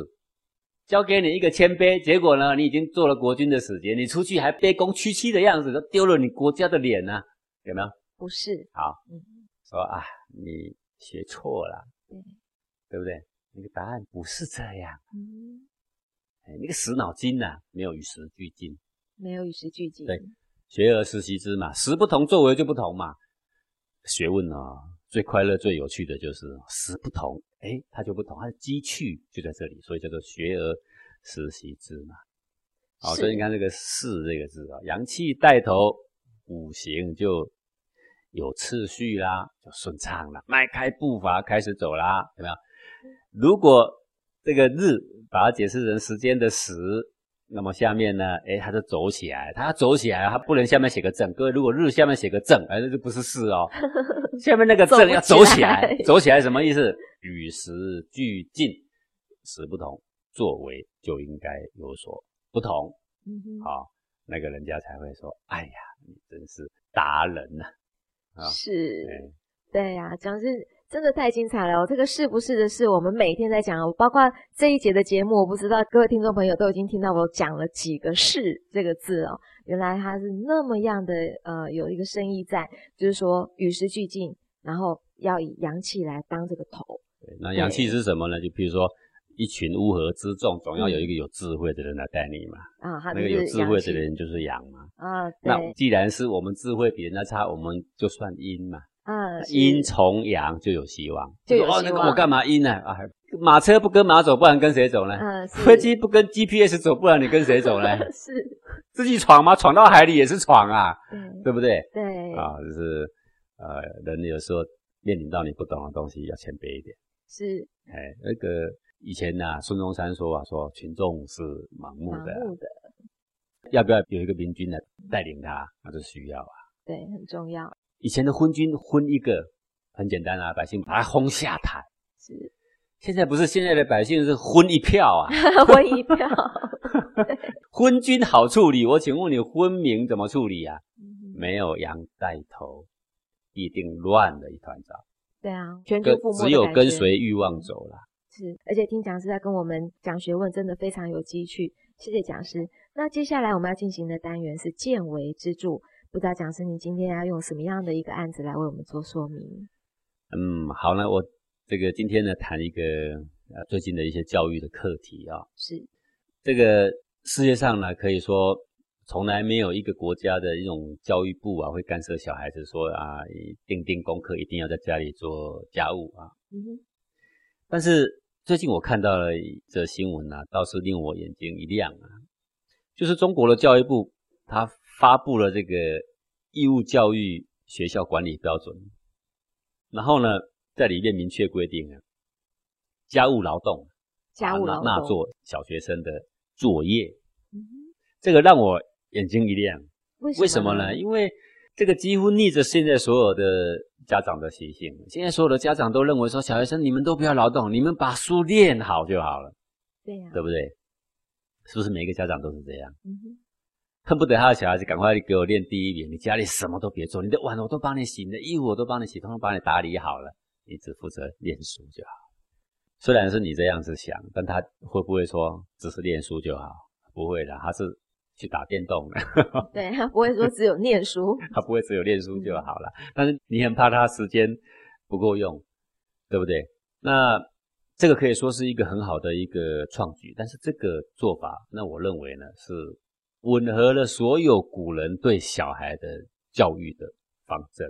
交给你一个谦卑，结果呢？你已经做了国君的使节，你出去还卑躬屈膝的样子，都丢了你国家的脸呢，有没有？不是。好，嗯，说啊，你学错了，对，对不对？那个答案不是这样，嗯，哎，那个死脑筋呐，没有与时俱进，没有与时俱进。对，学而时习之嘛，时不同，作为就不同嘛。学问啊，最快乐、最有趣的就是时不同。哎，它就不同，它的机趣就在这里，所以叫做学而时习之嘛。好，所以你看这个“士”这个字啊，阳气带头，五行就有次序啦，就顺畅了，迈开步伐开始走啦，有没有？如果这个“日”把它解释成时间的“时”。那么下面呢？哎，它就走起来，它走起来，它不能下面写个正。各位，如果日下面写个正，哎，那就不是四哦。下面那个正要走起来，走起来什么意思？与时俱进，时不同，作为就应该有所不同。好，那个人家才会说：“哎呀，你真是达人呐！”啊，是，对呀，讲是。真的太精彩了！这个是不是的是我们每天在讲，包括这一节的节目，我不知道各位听众朋友都已经听到我讲了几个“是”这个字哦。原来它是那么样的，呃，有一个深意在，就是说与时俱进，然后要以阳气来当这个头。对，那阳气是什么呢？就比如说一群乌合之众，总要有一个有智慧的人来带你嘛。啊，那个有智慧的人就是阳嘛。啊，那既然是我们智慧比人家差，我们就算阴嘛。嗯，阴从阳就有希望。就哦，那个我干嘛阴呢？啊，马车不跟马走，不然跟谁走呢？嗯，飞机不跟 GPS 走，不然你跟谁走呢？是自己闯吗？闯到海里也是闯啊，对不对？对啊，就是呃，人有时候面临到你不懂的东西，要谦卑一点。是，哎，那个以前呢，孙中山说啊，说群众是盲目的，盲目的，要不要有一个明君来带领他？那是需要啊。对，很重要。以前的昏君昏一个很简单啊，百姓把他轰下台。是，现在不是现在的百姓是昏一票啊，昏一票。昏君好处理，我请问你昏民怎么处理啊？没有羊带头，必定乱的一团糟。对啊，只有跟随欲望走了。是，而且听讲师在跟我们讲学问，真的非常有机趣。谢谢讲师。那接下来我们要进行的单元是见微知著。不知道讲师，你今天要用什么样的一个案子来为我们做说明？嗯，好呢，我这个今天呢谈一个呃最近的一些教育的课题啊。是这个世界上呢，可以说从来没有一个国家的一种教育部啊会干涉小孩子说啊，定定功课一定要在家里做家务啊。嗯哼。但是最近我看到了一则新闻啊，倒是令我眼睛一亮啊，就是中国的教育部它。发布了这个义务教育学校管理标准，然后呢，在里面明确规定啊，家务劳动，家务劳动纳做小学生的作业，这个让我眼睛一亮。为什么呢？因为这个几乎逆着现在所有的家长的习性。现在所有的家长都认为说，小学生你们都不要劳动，你们把书练好就好了。对呀，对不对？是不是每一个家长都是这样？嗯哼，恨不得他的小孩子赶快给我练第一名，你家里什么都别做，你的碗我都帮你洗，你的衣服我都帮你洗，通通帮你打理好了，你只负责练书就好。虽然是你这样子想，但他会不会说只是练书就好？不会的，他是去打电动的。对他不会说只有念书，他不会只有念书就好了。但是你很怕他时间不够用，对不对？那这个可以说是一个很好的一个创举，但是这个做法，那我认为呢是吻合了所有古人对小孩的教育的方针，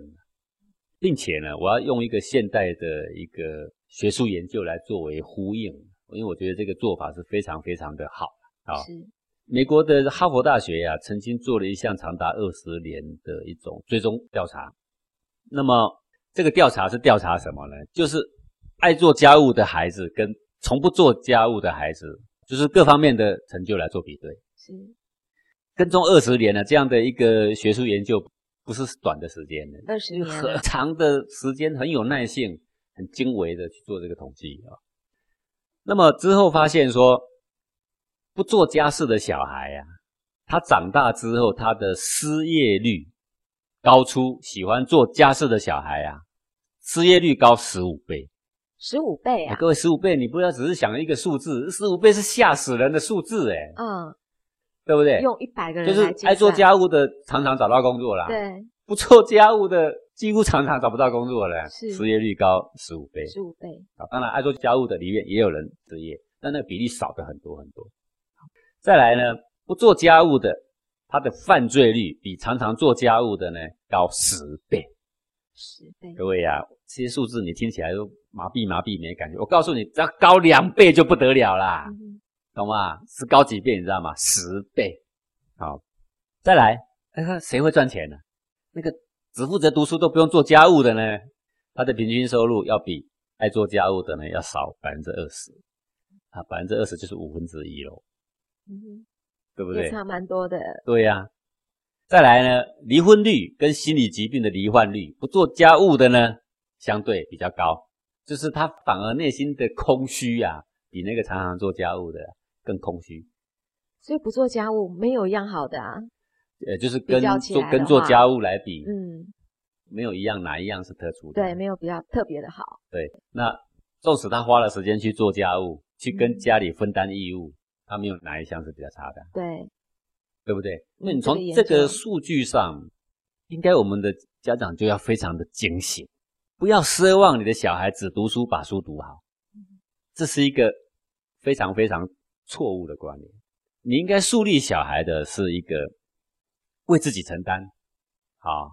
并且呢，我要用一个现代的一个学术研究来作为呼应，因为我觉得这个做法是非常非常的好。好，美国的哈佛大学呀，曾经做了一项长达二十年的一种追踪调查。那么这个调查是调查什么呢？就是爱做家务的孩子跟从不做家务的孩子，就是各方面的成就来做比对。是跟踪二十年了，这样的一个学术研究不是短的时间的，二十年很长的时间，很有耐性，很精微的去做这个统计啊。那么之后发现说。不做家事的小孩呀，他长大之后，他的失业率高出喜欢做家事的小孩啊，失业率高十五倍，十五倍啊！各位，十五倍，你不要只是想一个数字，十五倍是吓死人的数字哎，嗯，对不对？用一百个人就是爱做家务的常常找到工作啦，对，不做家务的几乎常常找不到工作了，是失业率高十五倍，十五倍啊！当然，爱做家务的里面也有人失业，但那个比例少的很多很多。再来呢，不做家务的，他的犯罪率比常常做家务的呢高十倍。十倍，各位呀，这些数字你听起来都麻痹麻痹没感觉。我告诉你，只要高两倍就不得了啦，懂吗？是高几倍你知道吗？十倍。好，再来，谁会赚钱呢？那个只负责读书都不用做家务的呢，他的平均收入要比爱做家务的呢要少百分之二十。啊，百分之二十就是五分之一喽。嗯，对不对？差蛮多的。对呀，再来呢，离婚率跟心理疾病的罹患率，不做家务的呢，相对比较高，就是他反而内心的空虚啊，比那个常常做家务的更空虚。所以不做家务没有一样好的啊。呃，就是跟做跟做家务来比，嗯，没有一样哪一样是特殊的。对，没有比较特别的好。对，那纵使他花了时间去做家务，去跟家里分担义务。他没有哪一项是比较差的，对，对不对？那你从这个数据上，应该我们的家长就要非常的警醒，不要奢望你的小孩只读书把书读好，这是一个非常非常错误的观念。你应该树立小孩的是一个为自己承担，啊，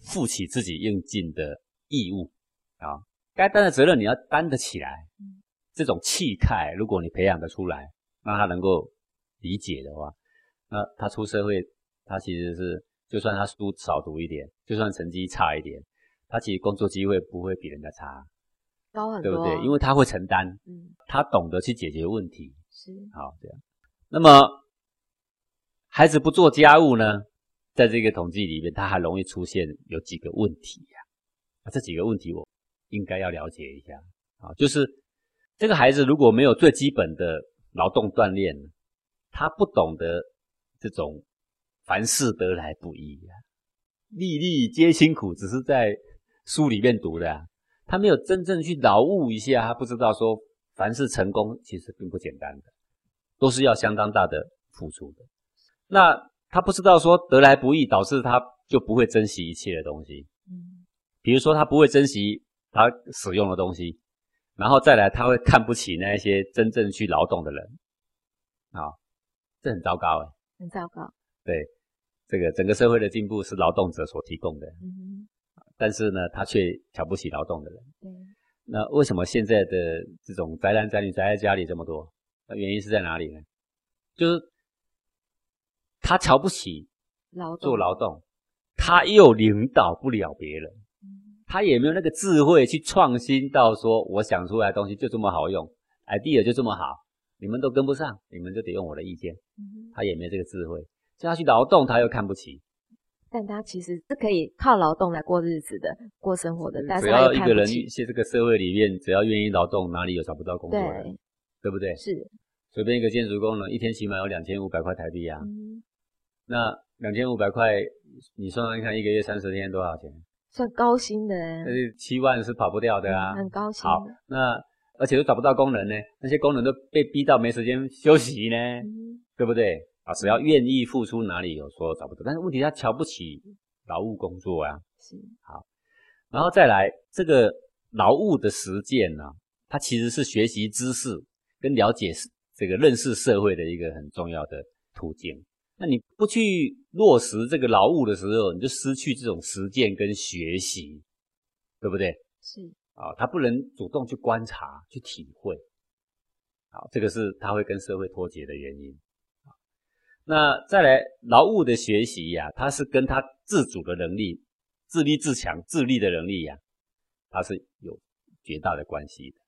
负起自己应尽的义务，啊，该担的责任你要担得起来。这种气概，如果你培养得出来。让他能够理解的话，那他出社会，他其实是就算他书少读一点，就算成绩差一点，他其实工作机会不会比人家差，高很多，对不对？因为他会承担，嗯，他懂得去解决问题，是好这样。那么孩子不做家务呢，在这个统计里面，他还容易出现有几个问题呀？啊，这几个问题我应该要了解一下啊，就是这个孩子如果没有最基本的。劳动锻炼，他不懂得这种凡事得来不易呀，粒粒皆辛苦，只是在书里面读的，他没有真正去劳悟一下，他不知道说凡事成功其实并不简单的，都是要相当大的付出的。那他不知道说得来不易，导致他就不会珍惜一切的东西。嗯，比如说他不会珍惜他使用的东西。然后再来，他会看不起那些真正去劳动的人，啊，这很糟糕哎，很糟糕。对，这个整个社会的进步是劳动者所提供的，嗯，但是呢，他却瞧不起劳动的人。对，那为什么现在的这种宅男宅女宅在家里这么多？那原因是在哪里呢？就是他瞧不起劳做劳动，他又领导不了别人。他也没有那个智慧去创新到说，我想出来的东西就这么好用，idea 就这么好，你们都跟不上，你们就得用我的意见。他也没这个智慧，叫他去劳动，他又看不起，但他其实是可以靠劳动来过日子的、过生活的。但是只要一个人在这个社会里面，只要愿意劳动，哪里有找不到工作的？对不对？是。随便一个建筑工人，一天起码有两千五百块台币啊。嗯。那两千五百块，你算算看，一个月三十天多少钱？算高薪的。但是七万是跑不掉的啊。很高薪。好，那而且都找不到工人呢，那些工人都被逼到没时间休息呢，对不对？啊，只要愿意付出，哪里有说找不到？但是问题他瞧不起劳务工作啊。是。好，然后再来这个劳务的实践呢，它其实是学习知识跟了解这个认识社会的一个很重要的途径。那你不去落实这个劳务的时候，你就失去这种实践跟学习，对不对？是。啊，他不能主动去观察、去体会。好，这个是他会跟社会脱节的原因。那再来劳务的学习呀，它是跟他自主的能力、自立自强、自立的能力呀，它是有绝大的关系的。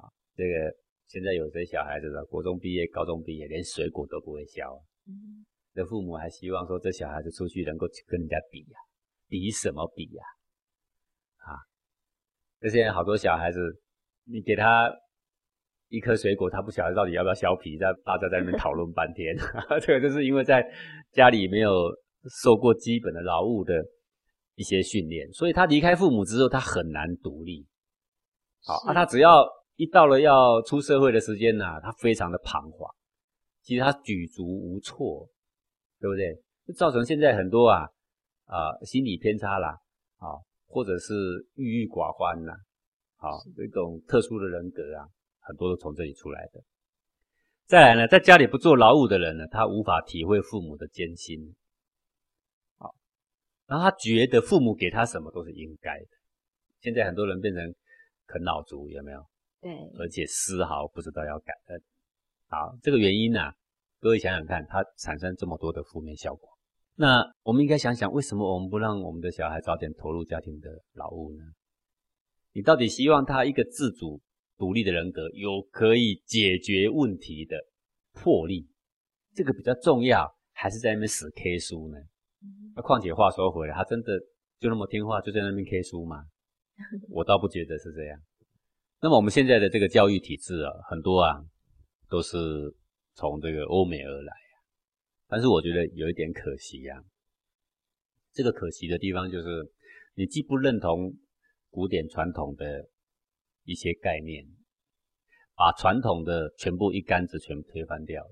啊，这个现在有些小孩子的国中毕业、高中毕业，连水果都不会削，嗯，的父母还希望说这小孩子出去能够去跟人家比呀，比什么比呀？啊，那现在好多小孩子，你给他。一颗水果，他不晓得到底要不要削皮，在大家在那边讨论半天。这个就是因为在家里没有受过基本的劳务的一些训练，所以他离开父母之后，他很难独立。好，那他只要一到了要出社会的时间呢，他非常的彷徨，其实他举足无措，对不对？就造成现在很多啊啊心理偏差啦，啊，或者是郁郁寡欢呐，好，这种特殊的人格啊。很多都从这里出来的。再来呢，在家里不做劳务的人呢，他无法体会父母的艰辛，好，然后他觉得父母给他什么都是应该的。现在很多人变成啃老族，有没有？对，而且丝毫不知道要感恩。好，这个原因呢，各位想想看，它产生这么多的负面效果。那我们应该想想，为什么我们不让我们的小孩早点投入家庭的劳务呢？你到底希望他一个自主？独立的人格有可以解决问题的魄力，这个比较重要，还是在那边死 K 书呢？那况且话说回来，他真的就那么听话，就在那边 K 书吗？我倒不觉得是这样。那么我们现在的这个教育体制啊，很多啊都是从这个欧美而来啊，但是我觉得有一点可惜呀。这个可惜的地方就是，你既不认同古典传统的。一些概念，把传统的全部一竿子全部推翻掉了。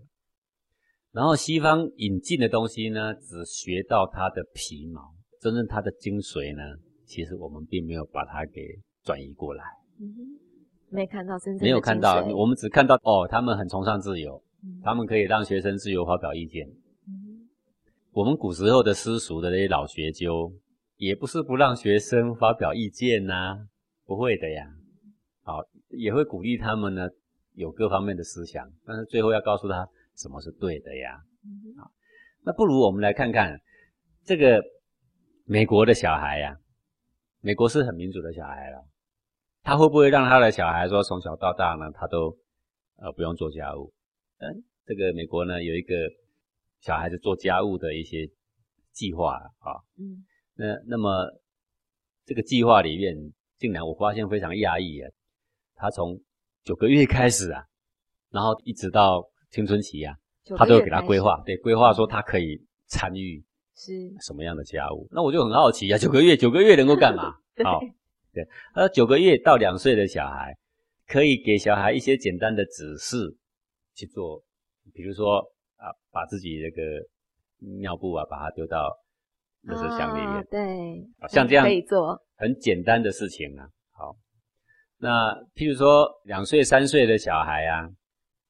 然后西方引进的东西呢，只学到它的皮毛，真正它的精髓呢，其实我们并没有把它给转移过来。嗯没看到真正没有看到，我们只看到哦，他们很崇尚自由，他们可以让学生自由发表意见。我们古时候的私塾的那些老学究，也不是不让学生发表意见呐，不会的呀。好，也会鼓励他们呢，有各方面的思想，但是最后要告诉他什么是对的呀。好，那不如我们来看看这个美国的小孩呀，美国是很民主的小孩了，他会不会让他的小孩说从小到大呢，他都呃不用做家务？嗯，这个美国呢有一个小孩子做家务的一些计划啊，嗯，那那么这个计划里面，竟然我发现非常讶异啊。他从九个月开始啊，然后一直到青春期啊，他都有给他规划，对，规划说他可以参与是什么样的家务。那我就很好奇啊，九个月，九个月能够干嘛？好，对，那九个月到两岁的小孩，可以给小孩一些简单的指示去做，比如说啊，把自己这个尿布啊，把它丢到垃圾箱里面，对，像这样可以做很简单的事情啊。好那譬如说两岁三岁的小孩啊，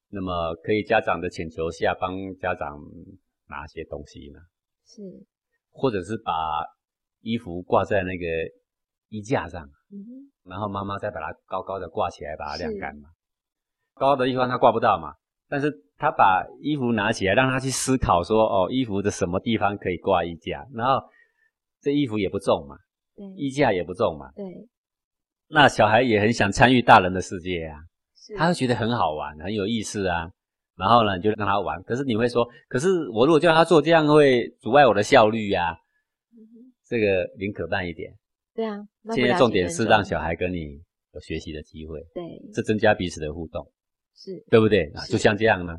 那么可以家长的请求下帮家长拿些东西呢？是，或者是把衣服挂在那个衣架上，嗯哼，然后妈妈再把它高高的挂起来，把它晾干嘛。高的地方他挂不到嘛，但是他把衣服拿起来，让他去思考说，哦，衣服的什么地方可以挂衣架？然后这衣服也不重嘛，对，衣架也不重嘛，对。那小孩也很想参与大人的世界啊，他会觉得很好玩，很有意思啊。然后呢，就让他玩。可是你会说，可是我如果叫他做这样，会阻碍我的效率呀。这个宁可慢一点。对啊，现在重点是让小孩跟你有学习的机会，对，这增加彼此的互动，是对不对？就像这样呢，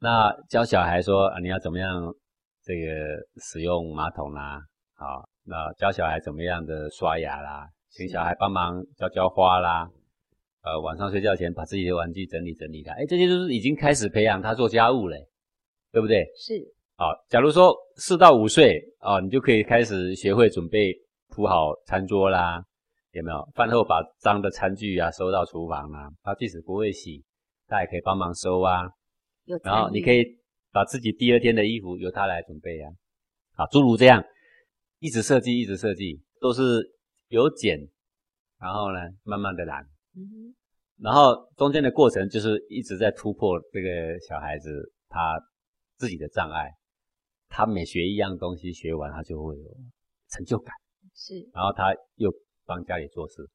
那教小孩说啊，你要怎么样这个使用马桶啦，好，那教小孩怎么样的刷牙啦，请小孩帮忙浇浇花啦，呃，晚上睡觉前把自己的玩具整理整理的，哎，这些都是已经开始培养他做家务嘞，对不对？是，好，假如说四到五岁啊，你就可以开始学会准备。铺好餐桌啦，有没有？饭后把脏的餐具啊收到厨房啦。他即使不会洗，他也可以帮忙收啊。然后你可以把自己第二天的衣服由他来准备啊。好，诸如这样，一直设计，一直设计，都是由简，然后呢，慢慢的懒。嗯哼。然后中间的过程就是一直在突破这个小孩子他自己的障碍。他每学一样东西，学完他就会有成就感。是，然后他又帮家里做事，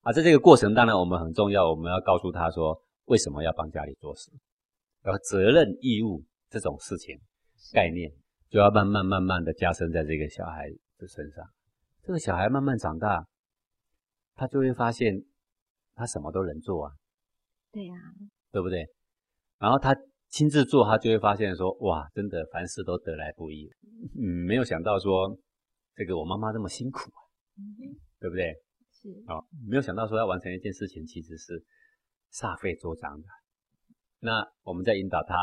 啊，在这个过程当然我们很重要，我们要告诉他说为什么要帮家里做事，然后责任义务这种事情概念就要慢慢慢慢的加深在这个小孩的身上，这个小孩慢慢长大，他就会发现他什么都能做啊，对呀，对不对？然后他亲自做，他就会发现说哇，真的凡事都得来不易，嗯，没有想到说。这个我妈妈这么辛苦啊，对不对？是哦，没有想到说要完成一件事情，其实是煞费周章的。那我们在引导他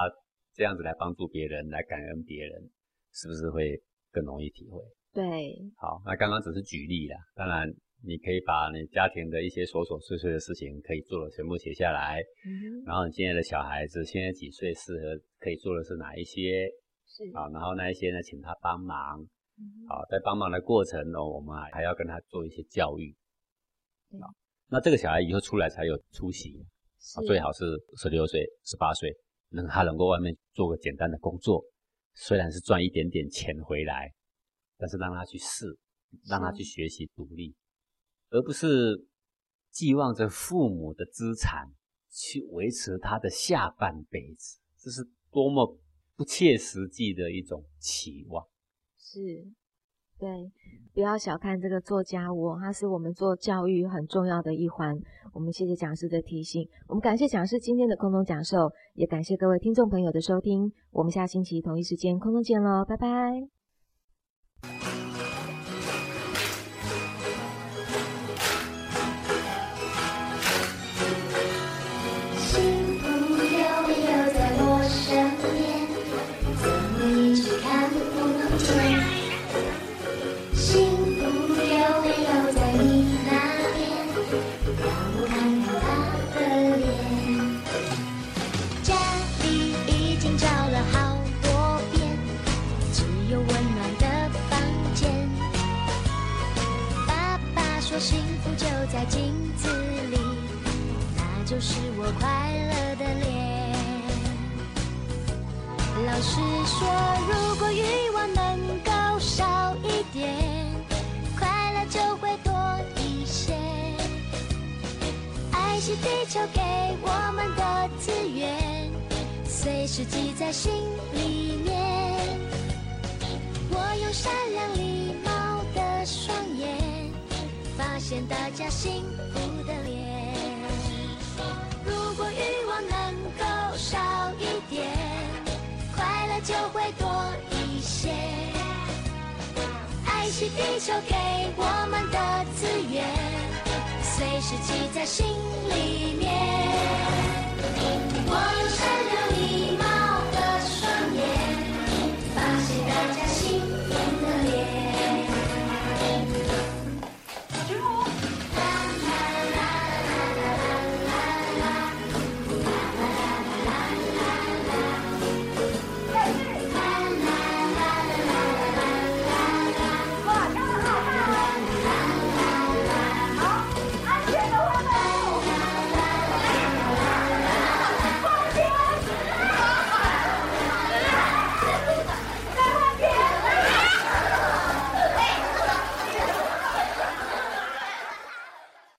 这样子来帮助别人，来感恩别人，是不是会更容易体会？对，好，那刚刚只是举例啦，当然你可以把你家庭的一些琐琐碎碎的事情可以做的全部写下来，嗯，然后你现在的小孩子现在几岁，适合可以做的是哪一些？是啊，然后那一些呢，请他帮忙。好，在帮忙的过程呢，我们还还要跟他做一些教育。好，那这个小孩以后出来才有出息，最好是十六岁、十八岁，能他能够外面做个简单的工作，虽然是赚一点点钱回来，但是让他去试，让他去学习独立，而不是寄望着父母的资产去维持他的下半辈子，这是多么不切实际的一种期望。是，对，不要小看这个做家务，它是我们做教育很重要的一环。我们谢谢讲师的提醒，我们感谢讲师今天的空中讲授，也感谢各位听众朋友的收听。我们下星期同一时间空中见喽，拜拜。